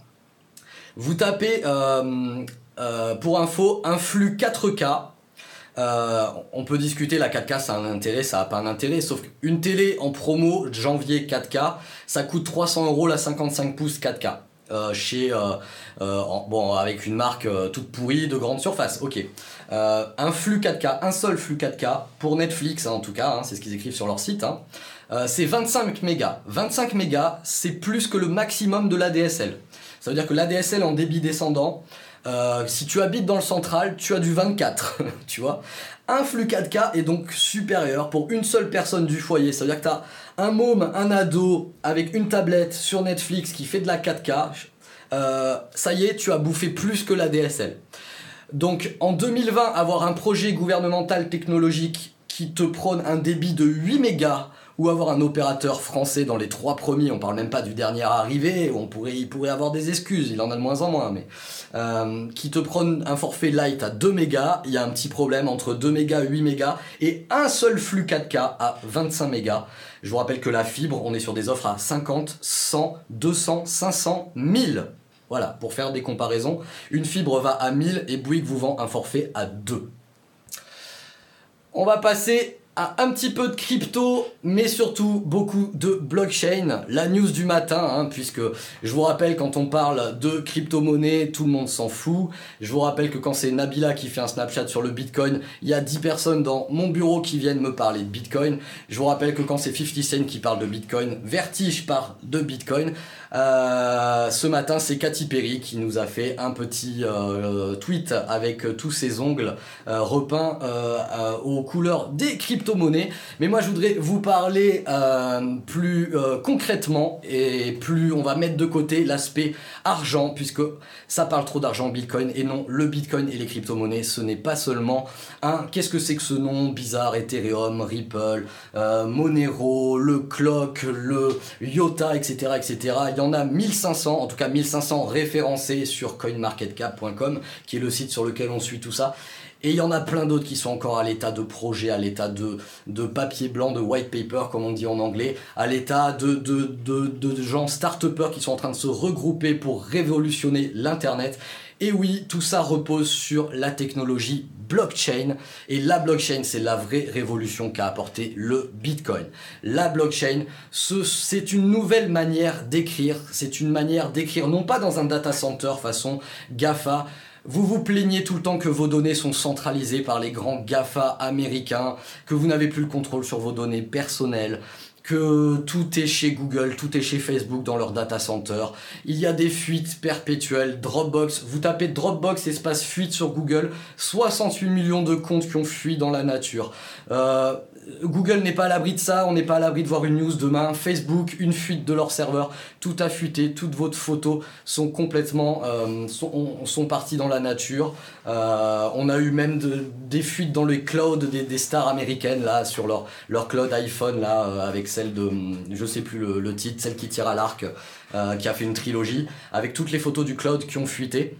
Speaker 1: Vous tapez euh, euh, pour info un flux 4K. Euh, on peut discuter la 4K, ça a un intérêt, ça a pas un intérêt, sauf qu'une télé en promo janvier 4K, ça coûte 300 euros la 55 pouces 4K. chez bon avec une marque toute pourrie de grande surface ok un flux 4K un seul flux 4K pour Netflix hein, en tout cas hein, c'est ce qu'ils écrivent sur leur site hein. c'est 25 mégas 25 mégas c'est plus que le maximum de l'ADSL ça veut dire que l'ADSL en débit descendant, Euh, si tu habites dans le central, tu as du 24, tu vois. Un flux 4K est donc supérieur pour une seule personne du foyer. Ça veut dire que tu as un môme, un ado avec une tablette sur Netflix qui fait de la 4K. Euh, ça y est, tu as bouffé plus que la DSL. Donc en 2020, avoir un projet gouvernemental technologique qui te prône un débit de 8 mégas ou avoir un opérateur français dans les trois premiers, on parle même pas du dernier arrivé, on pourrait, il pourrait avoir des excuses, il en a de moins en moins, mais euh, qui te prône un forfait light à 2 mégas, il y a un petit problème entre 2 mégas et 8 mégas, et un seul flux 4K à 25 mégas. Je vous rappelle que la fibre, on est sur des offres à 50, 100, 200, 500, 1000 voilà, pour faire des comparaisons, une fibre va à 1000 et Bouygues vous vend un forfait à 2. On va passer un petit peu de crypto, mais surtout beaucoup de blockchain. La news du matin, hein, puisque je vous rappelle quand on parle de crypto-monnaie, tout le monde s'en fout. Je vous rappelle que quand c'est Nabila qui fait un Snapchat sur le Bitcoin, il y a 10 personnes dans mon bureau qui viennent me parler de Bitcoin. Je vous rappelle que quand c'est 50 Cent qui parle de Bitcoin, Vertige parle de Bitcoin. Euh, ce matin, c'est Katy Perry qui nous a fait un petit euh, tweet avec tous ses ongles euh, repeints aux couleurs des crypto-monnaies. Mais moi, je voudrais vous parler plus concrètement et plus on va mettre de côté l'aspect argent, puisque ça parle trop d'argent Bitcoin et non, le Bitcoin et les crypto-monnaies, ce n'est pas seulement un qu'est-ce que c'est que ce nom bizarre, Ethereum, Ripple, Monero, le Clock, le Iota, etc., etc en a 1500, en tout cas 1500 référencés sur coinmarketcap.com, qui est le site sur lequel on suit tout ça. Et il y en a plein d'autres qui sont encore à l'état de projet, à l'état de, de papier blanc, de white paper, comme on dit en anglais, à l'état de, de, de, gens start qui sont en train de se regrouper pour révolutionner l'Internet. Et oui, tout ça repose sur la technologie blockchain. Et la blockchain, c'est la vraie révolution qu'a apporté le Bitcoin. La blockchain, c'est une nouvelle manière d'écrire. C'est une manière d'écrire, non pas dans un data center façon GAFA, vous vous plaignez tout le temps que vos données sont centralisées par les grands GAFA américains, que vous n'avez plus le contrôle sur vos données personnelles, que tout est chez Google, tout est chez Facebook dans leur data center. Il y a des fuites perpétuelles. Dropbox, vous tapez Dropbox espace fuite sur Google, 68 millions de comptes qui ont fui dans la nature. Euh, Google n'est pas à l'abri de ça, on n'est pas à l'abri de voir une news demain. Facebook, une fuite de leur serveur, tout a fuité, toutes vos photos sont complètement euh, sont, sont, parties dans la nature. Euh, on a eu même des fuites dans les clouds des, stars américaines là sur leur leur cloud iPhone là euh, avec celle de je sais plus le, le titre, celle qui tire à l'arc, qui a fait une trilogie avec toutes les photos du cloud qui ont fuité.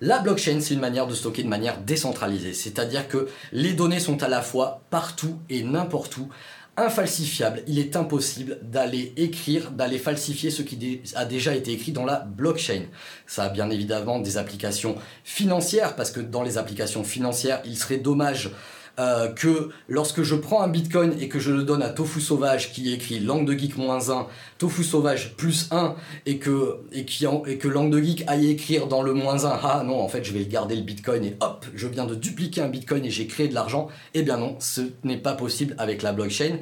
Speaker 1: La blockchain, c'est une manière de stocker de manière décentralisée, c'est-à-dire que les données sont à la fois partout et n'importe où, infalsifiables. Il est impossible d'aller écrire, d'aller falsifier ce qui a déjà été écrit dans la blockchain. Ça a bien évidemment des applications financières, parce que dans les applications financières, il serait dommage euh, que lorsque je prends un bitcoin et que je le donne à Tofu Sauvage qui écrit langue de geek moins 1, Tofu Sauvage plus 1 et que, et, qui et que langue de geek aille écrire dans le moins 1, ah non, en fait je vais garder le bitcoin et hop, je viens de dupliquer un bitcoin et j'ai créé de l'argent, eh bien non, ce n'est pas possible avec la blockchain.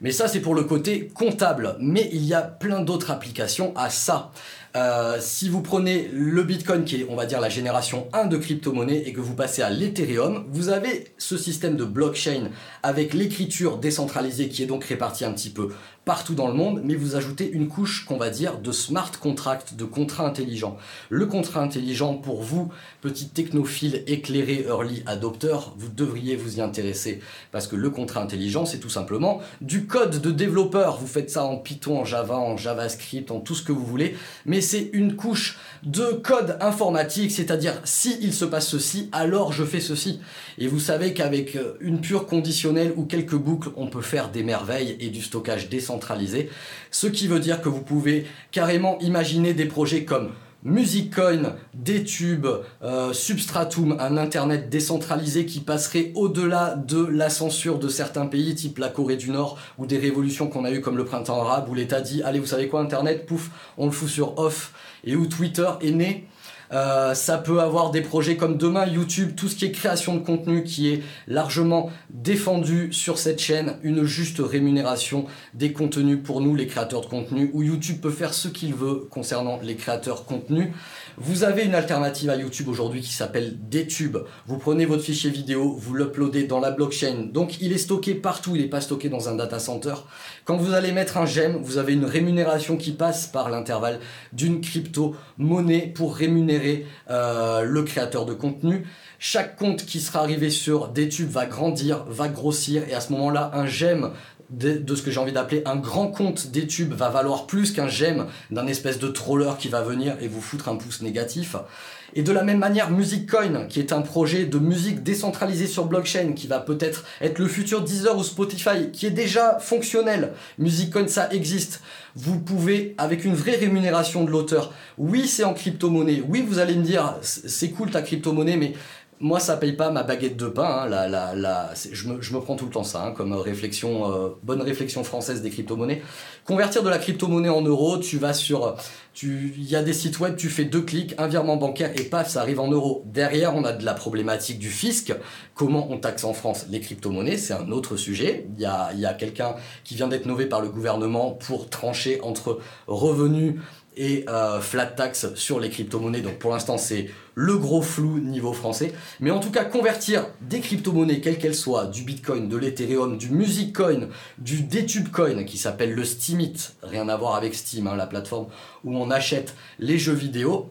Speaker 1: Mais ça, c'est pour le côté comptable. Mais il y a plein d'autres applications à ça. Euh, si vous prenez le Bitcoin, qui est, on va dire, la génération 1 de crypto-monnaie, et que vous passez à l'Ethereum, vous avez ce système de blockchain avec l'écriture décentralisée qui est donc répartie un petit peu partout dans le monde, mais vous ajoutez une couche qu'on va dire de smart contract, de contrat intelligent. Le contrat intelligent, pour vous, petit technophile éclairé early adopter, vous devriez vous y intéresser, parce que le contrat intelligent, c'est tout simplement du code de développeur. Vous faites ça en Python, en Java, en JavaScript, en tout ce que vous voulez, mais c'est une couche de code informatique, c'est-à-dire si il se passe ceci, alors je fais ceci. Et vous savez qu'avec une pure conditionnelle ou quelques boucles, on peut faire des merveilles et du stockage décentralisé ce qui veut dire que vous pouvez carrément imaginer des projets comme MusicCoin, Detube, euh, Substratum, un internet décentralisé qui passerait au-delà de la censure de certains pays, type la Corée du Nord, ou des révolutions qu'on a eues comme le printemps arabe, où l'État dit allez vous savez quoi internet, pouf, on le fout sur off, et où Twitter est né Euh, ça peut avoir des projets comme demain YouTube, tout ce qui est création de contenu qui est largement défendu sur cette chaîne, une juste rémunération des contenus pour nous les créateurs de contenu, où YouTube peut faire ce qu'il veut concernant les créateurs contenu. Vous avez une alternative à YouTube aujourd'hui qui s'appelle DTube. Vous prenez votre fichier vidéo, vous l'uploadez dans la blockchain. Donc il est stocké partout, il n'est pas stocké dans un data center. Quand vous allez mettre un j'aime, vous avez une rémunération qui passe par l'intervalle d'une crypto-monnaie pour rémunérer euh, le créateur de contenu. Chaque compte qui sera arrivé sur DTube va grandir, va grossir et à ce moment-là, un j'aime de, ce que j'ai envie d'appeler un grand compte d'études va valoir plus qu'un j'aime d'un espèce de troller qui va venir et vous foutre un pouce négatif. Et de la même manière, MusicCoin, qui est un projet de musique décentralisé sur blockchain, qui va peut-être être le futur Deezer ou Spotify, qui est déjà fonctionnel. MusicCoin, ça existe. Vous pouvez, avec une vraie rémunération de l'auteur, oui, c'est en crypto-monnaie. Oui, vous allez me dire, c'est cool ta crypto-monnaie, mais moi, ça paye pas ma baguette de pain. Hein, je, me, prends tout le temps ça hein, comme réflexion, euh, bonne réflexion française des crypto-monnaies. Convertir de la crypto-monnaie en euros, tu vas sur, il y a des sites web, tu fais deux clics, un virement bancaire et paf, ça arrive en euros. Derrière, on a de la problématique du fisc. Comment on taxe en France les crypto-monnaies C'est un autre sujet. Il y a, y a quelqu'un qui vient d'être nommé par le gouvernement pour trancher entre revenus et euh, flat tax sur les crypto-monnaies. Donc pour l'instant, c'est le gros flou niveau français. Mais en tout cas, convertir des crypto-monnaies, quelles qu'elles soient, du Bitcoin, de l'Ethereum, du Musiccoin, du Detubecoin qui s'appelle le Steemit, rien à voir avec Steam, hein, la plateforme où on achète les jeux vidéo.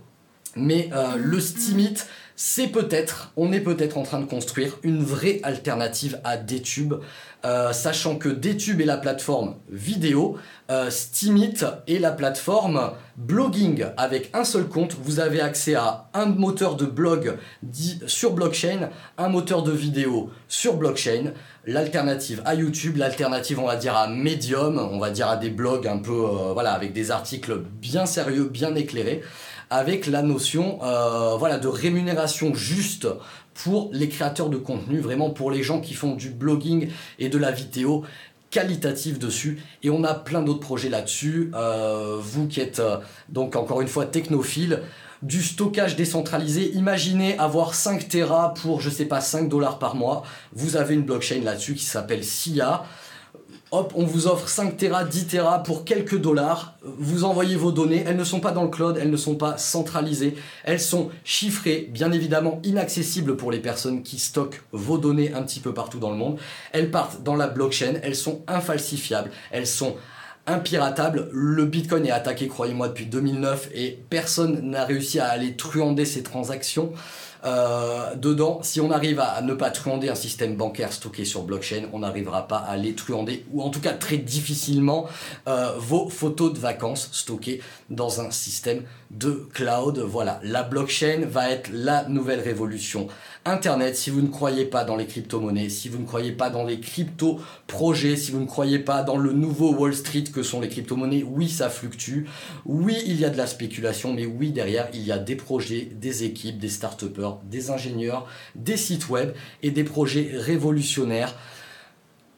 Speaker 1: Mais euh, le Steemit, c'est peut-être, on est peut-être en train de construire une vraie alternative à Detube, euh, sachant que Detube est la plateforme vidéo, euh, est la plateforme blogging. Avec un seul compte, vous avez accès à un moteur de blog sur blockchain, un moteur de vidéo sur blockchain, l'alternative à YouTube, l'alternative on va dire à Medium, on va dire à des blogs un peu, euh, voilà, avec des articles bien sérieux, bien éclairés avec la notion euh, voilà, de rémunération juste pour les créateurs de contenu, vraiment pour les gens qui font du blogging et de la vidéo qualitative dessus. Et on a plein d'autres projets là-dessus. Euh, vous qui êtes euh, donc encore une fois technophile du stockage décentralisé. Imaginez avoir 5 Tera pour je sais pas 5 dollars par mois. Vous avez une blockchain là-dessus qui s'appelle SIA Hop, on vous offre 5 Tera, 10 Tera pour quelques dollars. Vous envoyez vos données. Elles ne sont pas dans le cloud, elles ne sont pas centralisées. Elles sont chiffrées, bien évidemment inaccessibles pour les personnes qui stockent vos données un petit peu partout dans le monde. Elles partent dans la blockchain, elles sont infalsifiables, elles sont impiratables. Le Bitcoin est attaqué, croyez-moi, depuis 2009 et personne n'a réussi à aller truander ces transactions. Euh, dedans, si on arrive à ne pas truander un système bancaire stocké sur blockchain, on n'arrivera pas à les truander, ou en tout cas très difficilement, euh, vos photos de vacances stockées dans un système de cloud. Voilà, la blockchain va être la nouvelle révolution. Internet, si vous ne croyez pas dans les crypto-monnaies, si vous ne croyez pas dans les crypto-projets, si vous ne croyez pas dans le nouveau Wall Street que sont les crypto-monnaies, oui, ça fluctue. Oui, il y a de la spéculation, mais oui, derrière, il y a des projets, des équipes, des start des ingénieurs, des sites web et des projets révolutionnaires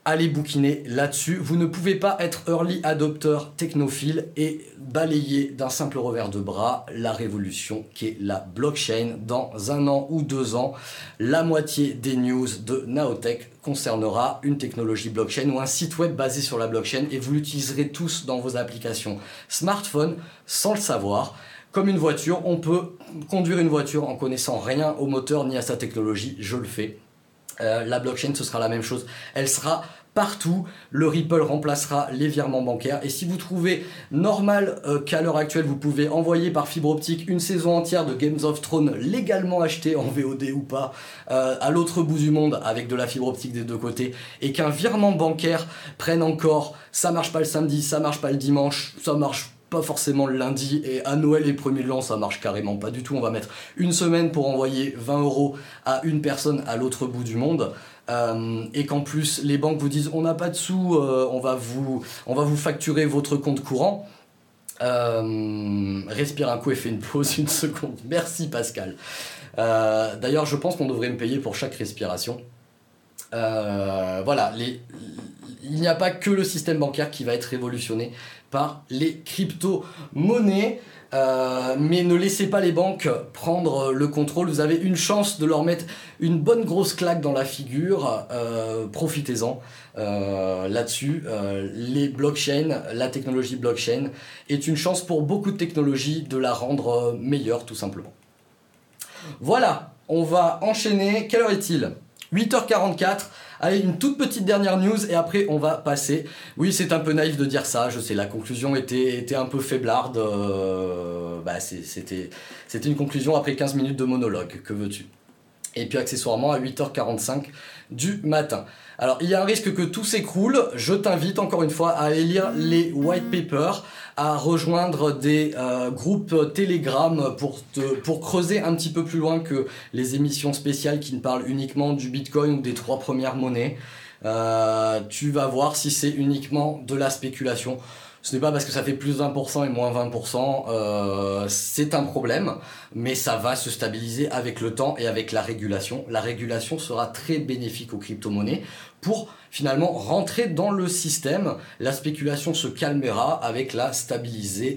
Speaker 1: allez bouquiner là-dessus. Vous ne pouvez pas être early adopter technophile et balayer d'un simple revers de bras la révolution qui est la blockchain. Dans un an ou deux ans, la moitié des news de Naotech concernera une technologie blockchain ou un site web basé sur la blockchain et vous l'utiliserez tous dans vos applications smartphone sans le savoir. Comme une voiture, on peut conduire une voiture en connaissant rien au moteur ni à sa technologie, je le fais. Euh, la blockchain, ce sera la même chose. Elle sera partout. Le Ripple remplacera les virements bancaires. Et si vous trouvez normal euh, qu'à l'heure actuelle, vous pouvez envoyer par fibre optique une saison entière de Games of Thrones légalement achetée en VOD ou pas euh, à l'autre bout du monde avec de la fibre optique des deux côtés et qu'un virement bancaire prenne encore, ça marche pas le samedi, ça marche pas le dimanche, ça marche pas forcément le lundi et à Noël et premier de ça marche carrément pas du tout. On va mettre une semaine pour envoyer 20 euros à une personne à l'autre bout du monde. Euh, et qu'en plus les banques vous disent on n'a pas de sous euh, on va vous on va vous facturer votre compte courant. Euh, respire un coup et fais une pause une seconde. Merci Pascal. D'ailleurs je pense qu'on devrait me payer pour chaque respiration. Voilà il n'y a pas que le système bancaire qui va être révolutionné par les crypto-monnaies. Euh, mais ne laissez pas les banques prendre le contrôle. Vous avez une chance de leur mettre une bonne grosse claque dans la figure. Euh, profitez-en euh, là-dessus. les blockchains, la technologie blockchain est une chance pour beaucoup de technologies de la rendre meilleure tout simplement. Voilà, on va enchaîner. Quelle heure est-il? 8h44. Allez, une toute petite dernière news et après on va passer. Oui, c'est un peu naïf de dire ça, je sais, la conclusion était, un peu faiblarde. Euh, bah, c'était une conclusion après 15 minutes de monologue, que veux-tu? Et puis accessoirement à 8h45 du matin. Alors, il y a un risque que tout s'écroule. Je t'invite encore une fois à aller lire les white papers, à rejoindre des euh, groupes Telegram pour, pour creuser un petit peu plus loin que les émissions spéciales qui ne parlent uniquement du Bitcoin ou des trois premières monnaies. Euh, tu vas voir si c'est uniquement de la spéculation. Ce n'est pas parce que ça fait plus 20% et moins 20%, euh, c'est un problème, mais ça va se stabiliser avec le temps et avec la régulation. La régulation sera très bénéfique aux crypto-monnaies pour finalement rentrer dans le système. La spéculation se calmera avec la,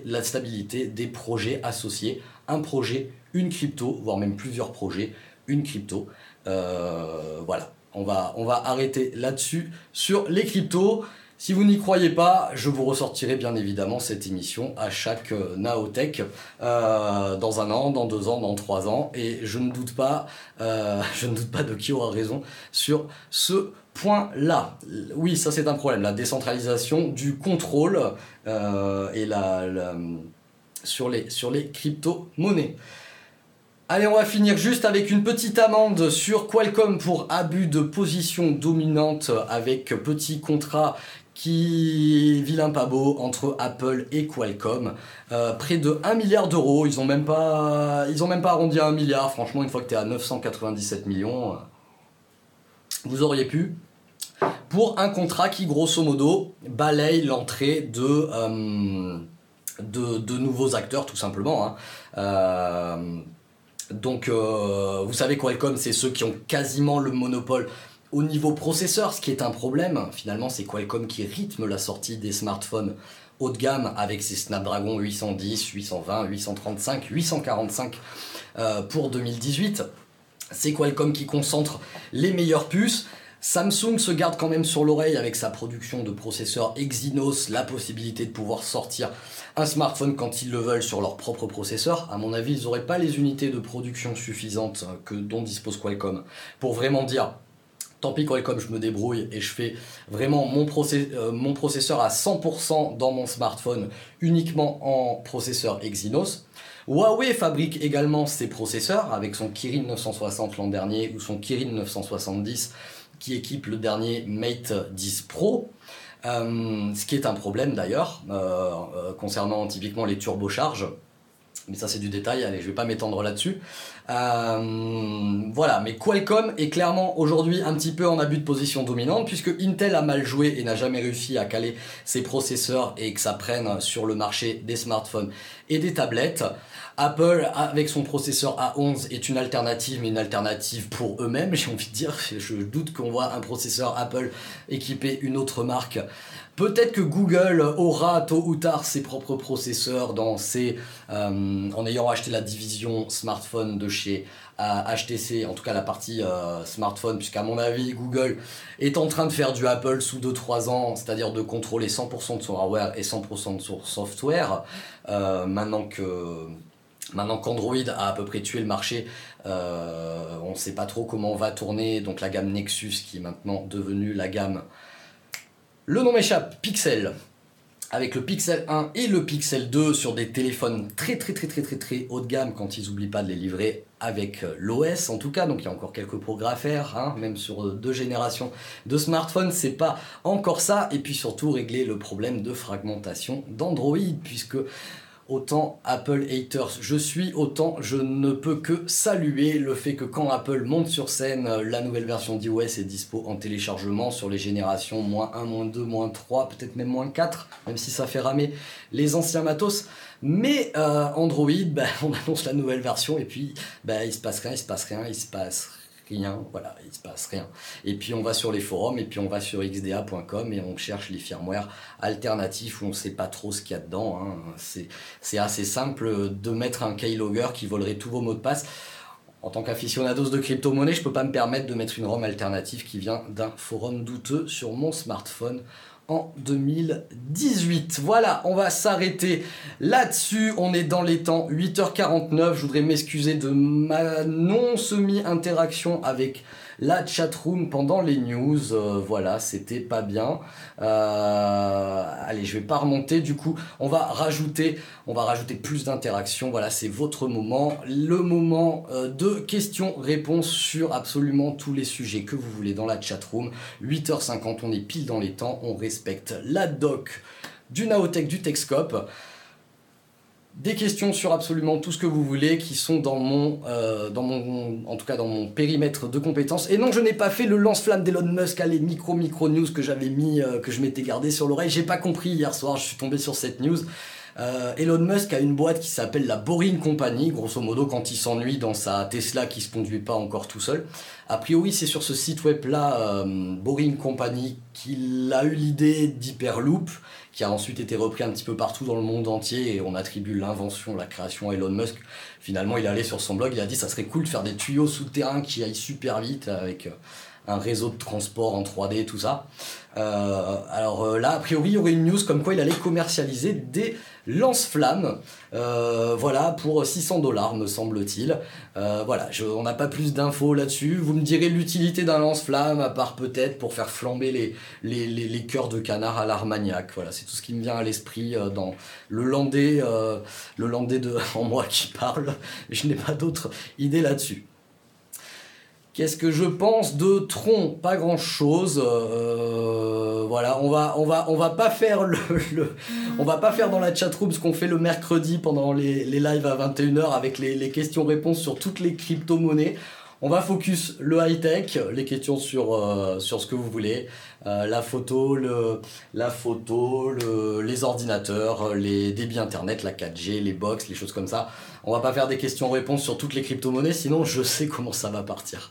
Speaker 1: la stabilité des projets associés. Un projet, une crypto, voire même plusieurs projets, une crypto. Euh, voilà, on va, on va arrêter là-dessus sur les cryptos. Si vous n'y croyez pas, je vous ressortirai bien évidemment cette émission à chaque euh, Naotech euh, dans un an, dans deux ans, dans trois ans, et je ne doute pas, je ne doute pas de qui aura raison sur ce point-là. Oui, ça c'est un problème, la décentralisation du contrôle et la, sur les, sur les crypto-monnaies. Allez, on va finir juste avec une petite amende sur Qualcomm pour abus de position dominante avec petit contrat qui vilain pas beau entre Apple et Qualcomm. Euh, près de 1 milliard d'euros, ils ont même pas même pas arrondi à 1 milliard, franchement une fois que tu à 997 millions, euh, vous auriez pu pour un contrat qui grosso modo balaye l'entrée de, euh, de, nouveaux acteurs tout simplement. Hein. donc vous savez Qualcomm c'est ceux qui ont quasiment le monopole au niveau processeur, ce qui est un problème, finalement, c'est Qualcomm qui rythme la sortie des smartphones haut de gamme avec ses Snapdragon 810, 820, 835, 845 pour 2018. C'est Qualcomm qui concentre les meilleures puces. Samsung se garde quand même sur l'oreille avec sa production de processeurs Exynos, la possibilité de pouvoir sortir un smartphone quand ils le veulent sur leur propre processeur. À mon avis, ils n'auraient pas les unités de production suffisantes que, dont dispose Qualcomm pour vraiment dire tant pis Qualcomm, je me débrouille et je fais vraiment mon, euh, mon processeur à 100% dans mon smartphone uniquement en processeur Exynos. Huawei fabrique également ses processeurs avec son Kirin 960 l'an dernier ou son Kirin 970 qui équipe le dernier Mate 10 Pro. Euh, ce qui est un problème d'ailleurs euh, concernant typiquement les turbocharges mais ça c'est du détail, allez je vais pas m'étendre là-dessus. Euh, voilà, mais Qualcomm est clairement aujourd'hui un petit peu en abus de position dominante puisque Intel a mal joué et n'a jamais réussi à caler ses processeurs et que ça prenne sur le marché des smartphones et des tablettes. Apple, avec son processeur A11, est une alternative, mais une alternative pour eux-mêmes, j'ai envie de dire. Je doute qu'on voit un processeur Apple équiper une autre marque Peut-être que Google aura tôt ou tard ses propres processeurs dans ses, euh, en ayant acheté la division smartphone de chez HTC, en tout cas la partie euh, smartphone, puisqu'à mon avis, Google est en train de faire du Apple sous 2-3 ans, c'est-à-dire de contrôler 100% de son hardware et 100% de son software. Euh, maintenant que qu'Android a à peu près tué le marché, on ne sait pas trop comment va tourner donc la gamme Nexus qui est maintenant devenue la gamme le nom m'échappe, Pixel. Avec le Pixel 1 et le Pixel 2 sur des téléphones très très très très très très haut de gamme quand ils n'oublient pas de les livrer avec euh, l'OS en tout cas, donc il y a encore quelques progrès à faire, hein. même sur euh, deux générations de smartphones, c'est pas encore ça, et puis surtout régler le problème de fragmentation d'Android, puisque autant Apple haters je suis, autant je ne peux que saluer le fait que quand Apple monte sur scène, euh, la nouvelle version d'iOS est dispo en téléchargement sur les générations moins 1, moins 2, moins 3, peut-être même moins 4, même si ça fait ramer les anciens matos. Mais euh, Android, bah, on annonce la nouvelle version et puis bah, il se passe rien, il se passe rien, il se passe rien, voilà, il se passe rien. Et puis on va sur les forums, et puis on va sur xda.com et on cherche les firmware alternatifs où on ne sait pas trop ce qu'il y a dedans. Hein. C'est assez simple de mettre un keylogger qui volerait tous vos mots de passe. En tant qu'aficionados de crypto-monnaie, je peux pas me permettre de mettre une ROM alternative qui vient d'un forum douteux sur mon smartphone en 2018. Voilà, on va s'arrêter là-dessus. On est dans les temps 8h49. Je voudrais m'excuser de ma non semi-interaction avec la chatroom pendant les news. Euh, voilà, c'était pas bien. Euh, allez, je vais pas remonter. Du coup, on va rajouter, on va rajouter plus d'interaction. Voilà, c'est votre moment, le moment euh, de questions-réponses sur absolument tous les sujets que vous voulez dans la chatroom. 8h50, on est pile dans les temps. On respecte la doc du Naotech, du Techscope des questions sur absolument tout ce que vous voulez qui sont dans mon, euh, dans mon, en tout cas dans mon périmètre de compétences. Et non, je n'ai pas fait le lance-flamme d'Elon Musk à les micro micro news que j'avais mis, euh, que je m'étais gardé sur l'oreille. J'ai pas compris hier soir, je suis tombé sur cette news. Euh, Elon Musk a une boîte qui s'appelle la Boring Company, grosso modo quand il s'ennuie dans sa Tesla qui se conduit pas encore tout seul. A priori, c'est sur ce site web là, Boring Company, qu'il a eu l'idée d'Hyperloop qui a ensuite été repris un petit peu partout dans le monde entier et on attribue l'invention, la création à Elon Musk. Finalement, il est allé sur son blog, il a dit ça serait cool de faire des tuyaux souterrains qui aillent super vite avec euh, un réseau de transport en 3D, tout ça. Euh, alors euh, là, a priori, il y aurait une news comme quoi il allait commercialiser des lance-flammes, euh, voilà, pour 600 dollars, me semble-t-il. voilà, on n'a pas plus d'infos là-dessus. Vous me direz l'utilité d'un lance-flamme, à part peut-être pour faire flamber les, les, les, cœurs de canard à l'armagnac. Voilà, c'est tout ce qui me vient à l'esprit dans le landais, le landais de, en moi qui parle. Je n'ai pas d'autres idées là-dessus. Qu'est-ce que je pense de Tron? Pas grand-chose. Euh, voilà, on va, on va, on va pas faire le, on va pas faire dans la chatroom ce qu'on fait le mercredi pendant les, les lives à 21h avec les, les questions-réponses sur toutes les crypto-monnaies. On va focus le high-tech, les questions sur, euh, sur ce que vous voulez, euh, la photo, le, la photo le, les ordinateurs, les débits internet, la 4G, les box, les choses comme ça. On va pas faire des questions-réponses sur toutes les crypto-monnaies, sinon je sais comment ça va partir.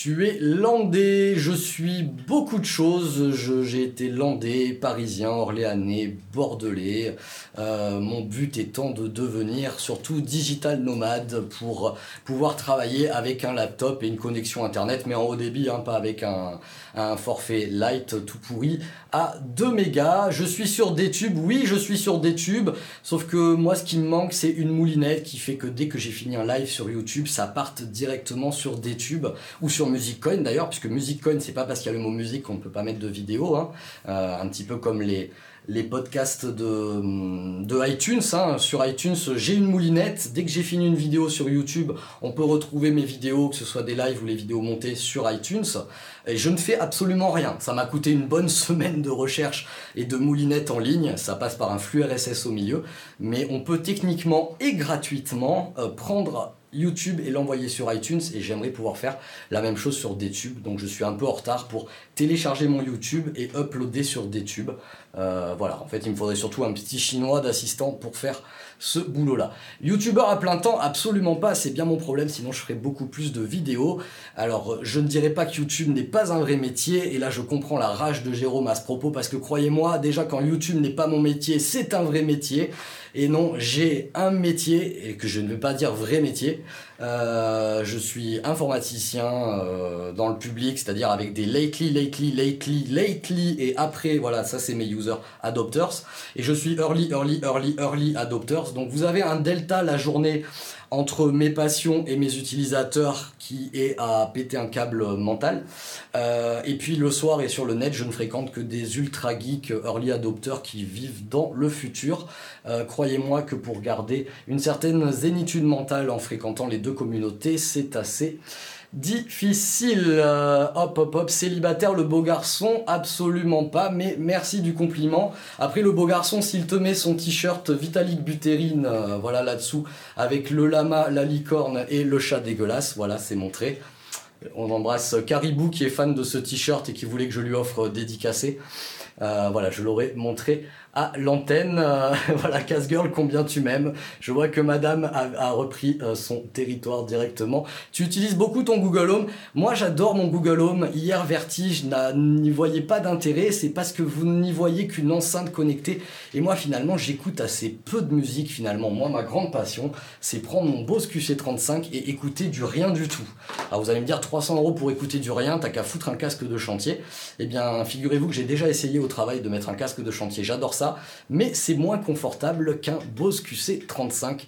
Speaker 1: Tu es landais, je suis beaucoup de choses. J'ai été landais, parisien, orléanais, bordelais. Euh, mon but étant de devenir surtout digital nomade pour pouvoir travailler avec un laptop et une connexion internet, mais en haut débit, hein, pas avec un, forfait light tout pourri à 2 mégas. Je suis sur des tubes, oui, je suis sur des tubes, sauf que moi, ce qui me manque, c'est une moulinette qui fait que dès que j'ai fini un live sur YouTube, ça parte directement sur des tubes ou sur MusicCoin d'ailleurs, puisque MusicCoin, c'est pas parce qu'il y a le mot musique qu'on ne peut pas mettre de vidéo, hein. euh, un petit peu comme les les podcasts de, de iTunes. Hein. Sur iTunes, j'ai une moulinette. Dès que j'ai fini une vidéo sur YouTube, on peut retrouver mes vidéos, que ce soit des lives ou les vidéos montées sur iTunes. Et je ne fais absolument rien. Ça m'a coûté une bonne semaine de recherche et de moulinette en ligne. Ça passe par un flux RSS au milieu. Mais on peut techniquement et gratuitement euh, prendre YouTube et l'envoyer sur iTunes et j'aimerais pouvoir faire la même chose sur DTube. Donc je suis un peu en retard pour télécharger mon YouTube et uploader sur DTube. Euh, voilà. En fait il me faudrait surtout un petit chinois d'assistant pour faire ce boulot-là. Youtubeur à plein temps, absolument pas, c'est bien mon problème, sinon je ferais beaucoup plus de vidéos. Alors, je ne dirais pas que YouTube n'est pas un vrai métier, et là je comprends la rage de Jérôme à ce propos, parce que croyez-moi, déjà quand YouTube n'est pas mon métier, c'est un vrai métier. Et non, j'ai un métier, et que je ne veux pas dire vrai métier. Euh, je suis informaticien euh, dans le public, c'est-à-dire avec des lately, lately, lately, lately, et après, voilà, ça c'est mes users adopters. Et je suis early, early, early, early adopters. Donc vous avez un delta la journée entre mes passions et mes utilisateurs qui est à péter un câble mental. Euh, et puis le soir et sur le net, je ne fréquente que des ultra geeks early adopters qui vivent dans le futur. Euh, croyez-moi que pour garder une certaine zénitude mentale en fréquentant les deux communautés, c'est assez difficile. Euh, hop, hop, hop, célibataire, le beau garçon, absolument pas, mais merci du compliment. Après, le beau garçon, s'il te met son t-shirt Vitalik Buterin, euh, voilà là-dessous, avec le lama, la licorne et le chat dégueulasse, voilà, c'est montré. On embrasse Caribou qui est fan de ce t-shirt et qui voulait que je lui offre dédicacé. voilà, je l'aurais montré l'antenne. Euh, voilà, Casse-Girl, combien tu m'aimes. Je vois que madame a, repris euh, son territoire directement. Tu utilises beaucoup ton Google Home. Moi, j'adore mon Google Home. Hier, Vertige n'y voyait pas d'intérêt. C'est parce que vous n'y voyez qu'une enceinte connectée. Et moi, finalement, j'écoute assez peu de musique, finalement. Moi, ma grande passion, c'est prendre mon Bose QC35 et écouter du rien du tout. Alors, vous allez me dire 300 euros pour écouter du rien, t'as qu'à foutre un casque de chantier. Eh bien, figurez-vous que j'ai déjà essayé au travail de mettre un casque de chantier. J'adore ça mais c'est moins confortable qu'un Bose QC35,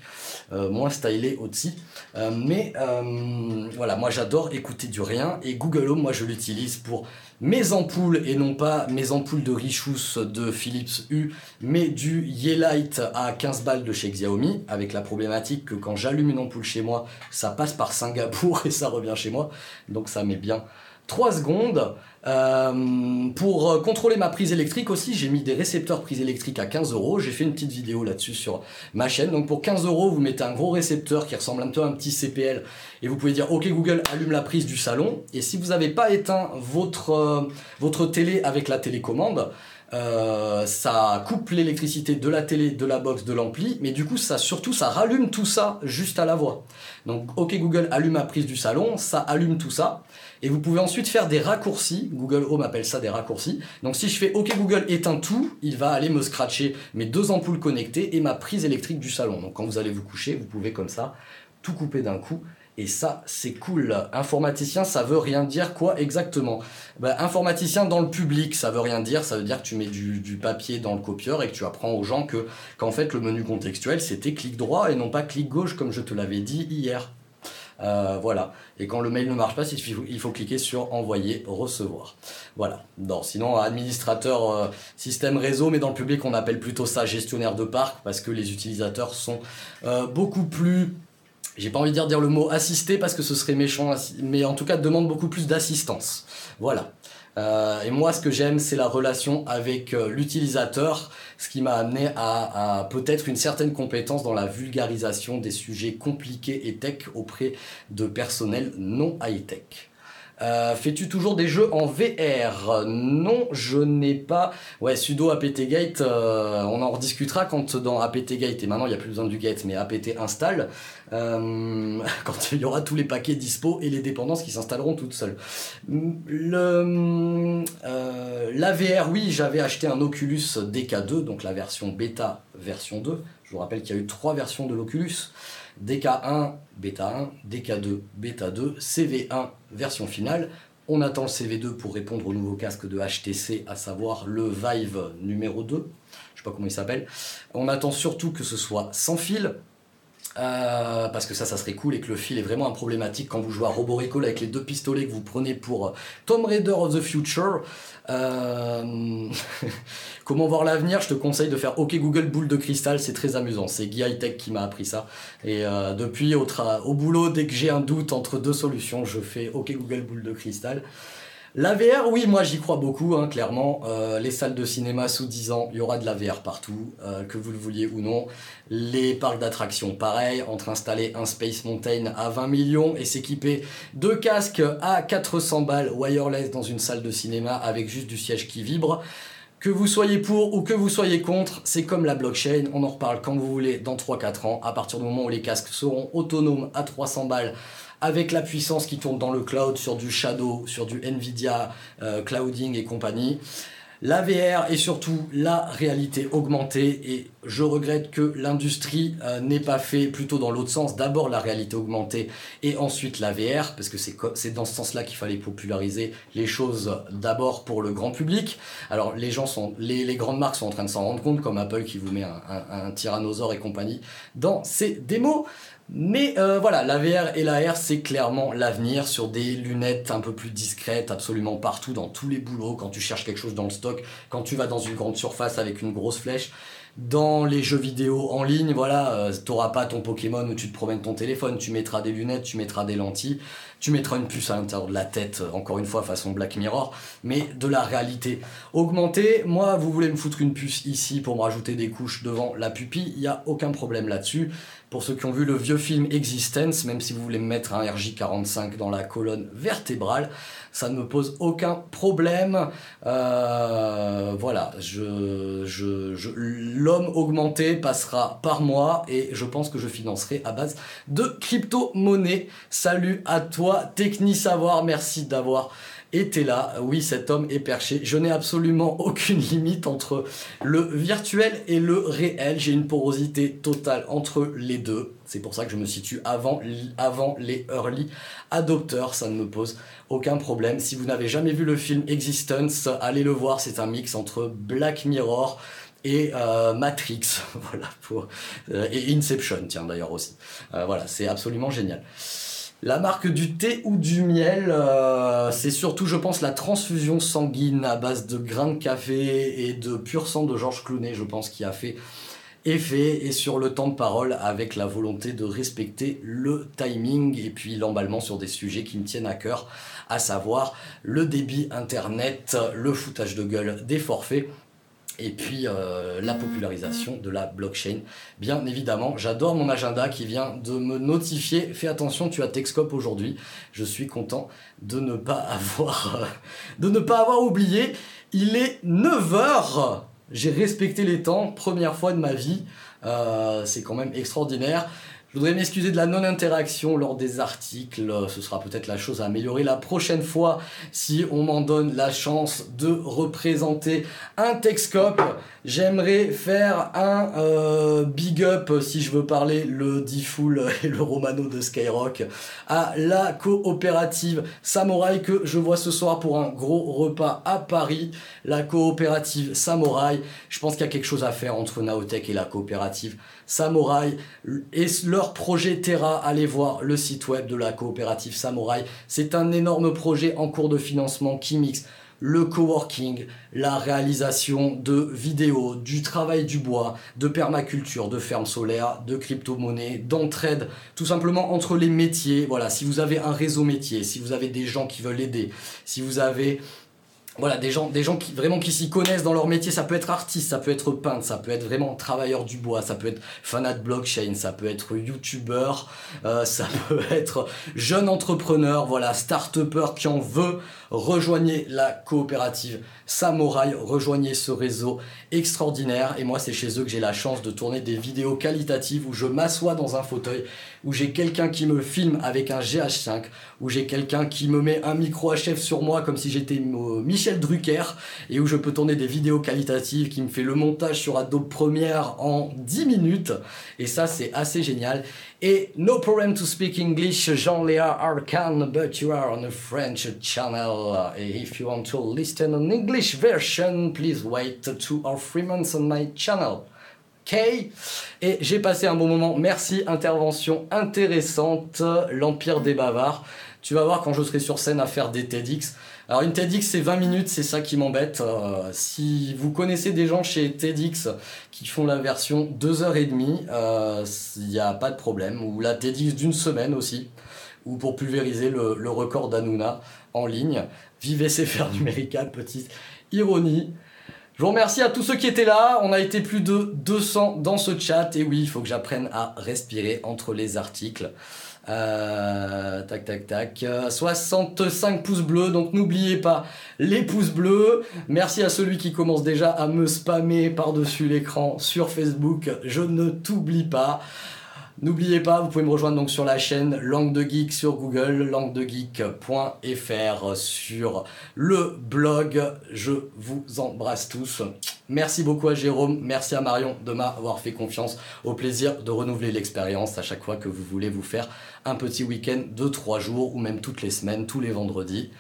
Speaker 1: euh, moins stylé aussi. Euh, mais euh, voilà, moi j'adore écouter du rien et Google Home, moi je l'utilise pour mes ampoules et non pas mes ampoules de Richous de Philips U, mais du Yeelight à 15 balles de chez Xiaomi, avec la problématique que quand j'allume une ampoule chez moi, ça passe par Singapour et ça revient chez moi, donc ça met bien 3 secondes. Euh, pour euh, contrôler ma prise électrique aussi, j'ai mis des récepteurs prise électrique à 15 euros. J'ai fait une petite vidéo là-dessus sur ma chaîne. Donc pour 15 euros, vous mettez un gros récepteur qui ressemble un peu à un petit CPL et vous pouvez dire OK Google allume la prise du salon. Et si vous n'avez pas éteint votre, euh, votre télé avec la télécommande, ça coupe l'électricité de la télé, de la box, de l'ampli, mais du coup ça surtout ça rallume tout ça juste à la voix. Donc OK Google allume la prise du salon, ça allume tout ça. Et vous pouvez ensuite faire des raccourcis. Google Home appelle ça des raccourcis. Donc si je fais OK Google éteint tout, il va aller me scratcher mes deux ampoules connectées et ma prise électrique du salon. Donc quand vous allez vous coucher, vous pouvez comme ça tout couper d'un coup. Et ça, c'est cool. Informaticien, ça veut rien dire quoi exactement? Bah, Informaticien dans le public, ça veut rien dire. Ça veut dire que tu mets du, du papier dans le copieur et que tu apprends aux gens que qu'en fait le menu contextuel c'était clic droit et non pas clic gauche comme je te l'avais dit hier. Euh, voilà. Et quand le mail ne marche pas, il faut, cliquer sur envoyer, recevoir. Voilà. Non, sinon, administrateur euh, système réseau, mais dans le public, on appelle plutôt ça gestionnaire de parc parce que les utilisateurs sont euh, beaucoup plus j'ai pas envie de dire, le mot assister parce que ce serait méchant, mais en tout cas demande beaucoup plus d'assistance. Voilà. Euh, et moi, ce que j'aime, c'est la relation avec euh, l'utilisateur, ce qui m'a amené à, peut-être une certaine compétence dans la vulgarisation des sujets compliqués et tech auprès de personnel non high-tech. Euh, fais-tu toujours des jeux en VR Non, je n'ai pas. Ouais, sudo apt-gate, euh, on en rediscutera quand dans apt-gate, et maintenant il n'y a plus besoin du gate, mais apt installe, euh, quand il y aura tous les paquets dispo et les dépendances qui s'installeront toutes seules. Le, la VR, oui, j'avais acheté un Oculus DK2, donc la version bêta version 2. Je vous rappelle qu'il y a eu trois versions de l'Oculus. DK1, bêta 1, DK2, bêta 2, CV1, version finale. On attend le CV2 pour répondre au nouveau casque de HTC, à savoir le Vive numéro 2. Je ne sais pas comment il s'appelle. On attend surtout que ce soit sans fil, euh, parce que ça, ça serait cool et que le fil est vraiment un problématique quand vous jouez à Robo Recall avec les deux pistolets que vous prenez pour euh, Tomb Raider of the Future. Euh, comment voir l'avenir? Je te conseille de faire OK Google boule de cristal, c'est très amusant. C'est Guy High Tech qui m'a appris ça. Et depuis, au, au boulot, dès que j'ai un doute entre deux solutions, je fais OK Google boule de cristal. La VR, oui, moi j'y crois beaucoup, hein, clairement. Euh, les salles de cinéma sous 10 ans, il y aura de la VR partout, euh, que vous le vouliez ou non. Les parcs d'attractions, pareil, entre installer un Space Mountain à 20 millions et s'équiper de casques à 400 balles wireless dans une salle de cinéma avec juste du siège qui vibre. Que vous soyez pour ou que vous soyez contre, c'est comme la blockchain, on en reparle quand vous voulez dans 3-4 ans, à partir du moment où les casques seront autonomes à 300 balles avec la puissance qui tourne dans le cloud sur du Shadow, sur du Nvidia euh, Clouding et compagnie. La VR et surtout la réalité augmentée et je regrette que l'industrie euh, n'ait pas fait plutôt dans l'autre sens, d'abord la réalité augmentée et ensuite la VR parce que c'est dans ce sens-là qu'il fallait populariser les choses d'abord pour le grand public. Alors les gens sont les, grandes marques sont en train de s'en rendre compte comme Apple qui vous met un, un tyrannosaure et compagnie dans ses démos. Mais euh, voilà, la VR et la c'est clairement l'avenir sur des lunettes un peu plus discrètes, absolument partout, dans tous les boulots, quand tu cherches quelque chose dans le stock, quand tu vas dans une grande surface avec une grosse flèche. Dans les jeux vidéo en ligne, voilà, euh, t'auras pas ton Pokémon où tu te promènes ton téléphone, tu mettras des lunettes, tu mettras des lentilles, tu mettras une puce à l'intérieur de la tête, euh, encore une fois façon Black Mirror, mais de la réalité augmentée. Moi, vous voulez me foutre une puce ici pour me rajouter des couches devant la pupille, il n'y a aucun problème là-dessus. Pour ceux qui ont vu le vieux film Existence, même si vous voulez me mettre un RJ45 dans la colonne vertébrale, ça ne me pose aucun problème. Euh, voilà, je, je, l'homme augmenté passera par moi et je pense que je financerai à base de crypto-monnaie. Salut à toi, Techni Savoir, merci d'avoir était là. Oui, cet homme est perché. Je n'ai absolument aucune limite entre le virtuel et le réel. J'ai une porosité totale entre les deux. C'est pour ça que je me situe avant, avant les early adopters. Ça ne me pose aucun problème. Si vous n'avez jamais vu le film Existence, allez le voir. C'est un mix entre Black Mirror et euh, Matrix, voilà, pour, euh, et Inception, tiens d'ailleurs aussi. Euh, voilà, c'est absolument génial. La marque du thé ou du miel, euh, c'est surtout, je pense, la transfusion sanguine à base de grains de café et de pur sang de Georges Clooney, je pense, qui a fait effet et sur le temps de parole avec la volonté de respecter le timing et puis l'emballement sur des sujets qui me tiennent à cœur, à savoir le débit internet, le foutage de gueule des forfaits et puis euh, la popularisation de la blockchain. Bien évidemment, j'adore mon agenda qui vient de me notifier. Fais attention, tu as Texcope aujourd'hui. Je suis content de ne pas avoir, de ne pas avoir oublié. Il est 9h. J'ai respecté les temps, première fois de ma vie. Euh, c'est quand même extraordinaire. Je voudrais m'excuser de la non-interaction lors des articles. Ce sera peut-être la chose à améliorer la prochaine fois si on m'en donne la chance de représenter un Texcope. J'aimerais faire un euh, big up, si je veux parler le Diffoul et le Romano de Skyrock, à la coopérative Samouraï que je vois ce soir pour un gros repas à Paris. La coopérative Samouraï, je pense qu'il y a quelque chose à faire entre Naotech et la coopérative. Samouraï et leur projet Terra. Allez voir le site web de la coopérative Samouraï. C'est un énorme projet en cours de financement qui mixe le coworking, la réalisation de vidéos, du travail du bois, de permaculture, de ferme solaire, de crypto-monnaie, d'entraide, tout simplement entre les métiers. Voilà, si vous avez un réseau métier, si vous avez des gens qui veulent aider, si vous avez voilà, des gens, qui vraiment qui s'y connaissent dans leur métier. Ça peut être artiste, ça peut être peintre, ça peut être vraiment travailleur du bois, ça peut être fanat blockchain, ça peut être youtubeur, euh, ça peut être jeune entrepreneur, voilà, start-upper qui en veut. Rejoignez la coopérative Samouraï, rejoignez ce réseau extraordinaire. Et moi, c'est chez eux que j'ai la chance de tourner des vidéos qualitatives où je m'assois dans un fauteuil, où j'ai quelqu'un qui me filme avec un GH5, où j'ai quelqu'un qui me met un micro HF sur moi comme si j'étais Michel Drucker, et où je peux tourner des vidéos qualitatives, qui me fait le montage sur Adobe Premiere en 10 minutes. Et ça, c'est assez génial. Et no problem to speak English, Jean-Léa Arcan, but you are on a French channel. If you want to listen an English version, please wait two or three months on my channel. Et j'ai passé un bon moment. Merci, intervention intéressante. L'Empire des Bavards. Tu vas voir quand je serai sur scène à faire des TEDx. Alors une TEDx c'est 20 minutes, c'est ça qui m'embête. Euh, si vous connaissez des gens chez TEDx qui font la version 2h30, euh, il n'y a pas de problème. Ou la TEDx d'une semaine aussi, ou pour pulvériser le, record d'Anouna en ligne. Vivez ces faire numérica, petite ironie. Je vous remercie à tous ceux qui étaient là. On a été plus de 200 dans ce chat. Et oui, il faut que j'apprenne à respirer entre les articles. Euh, tac, tac, tac. 65 pouces bleus, donc n'oubliez pas les pouces bleus. Merci à celui qui commence déjà à me spammer par-dessus l'écran sur Facebook. Je ne t'oublie pas. N'oubliez pas, vous pouvez me rejoindre sur la chaîne Langue de Geek sur Google, languedegeek.fr sur le blog. Je vous embrasse tous. Merci beaucoup à Jérôme, merci à Marion de m'avoir fait confiance. Au plaisir de renouveler l'expérience à chaque fois que vous voulez vous faire un petit week-end de 3 jours ou même toutes les semaines, tous les vendredis.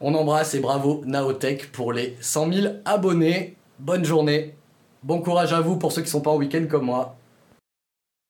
Speaker 1: On embrasse et bravo Naotech pour les 100 000 abonnés. Bonne journée, bon courage à vous pour ceux qui ne sont pas en week-end comme moi.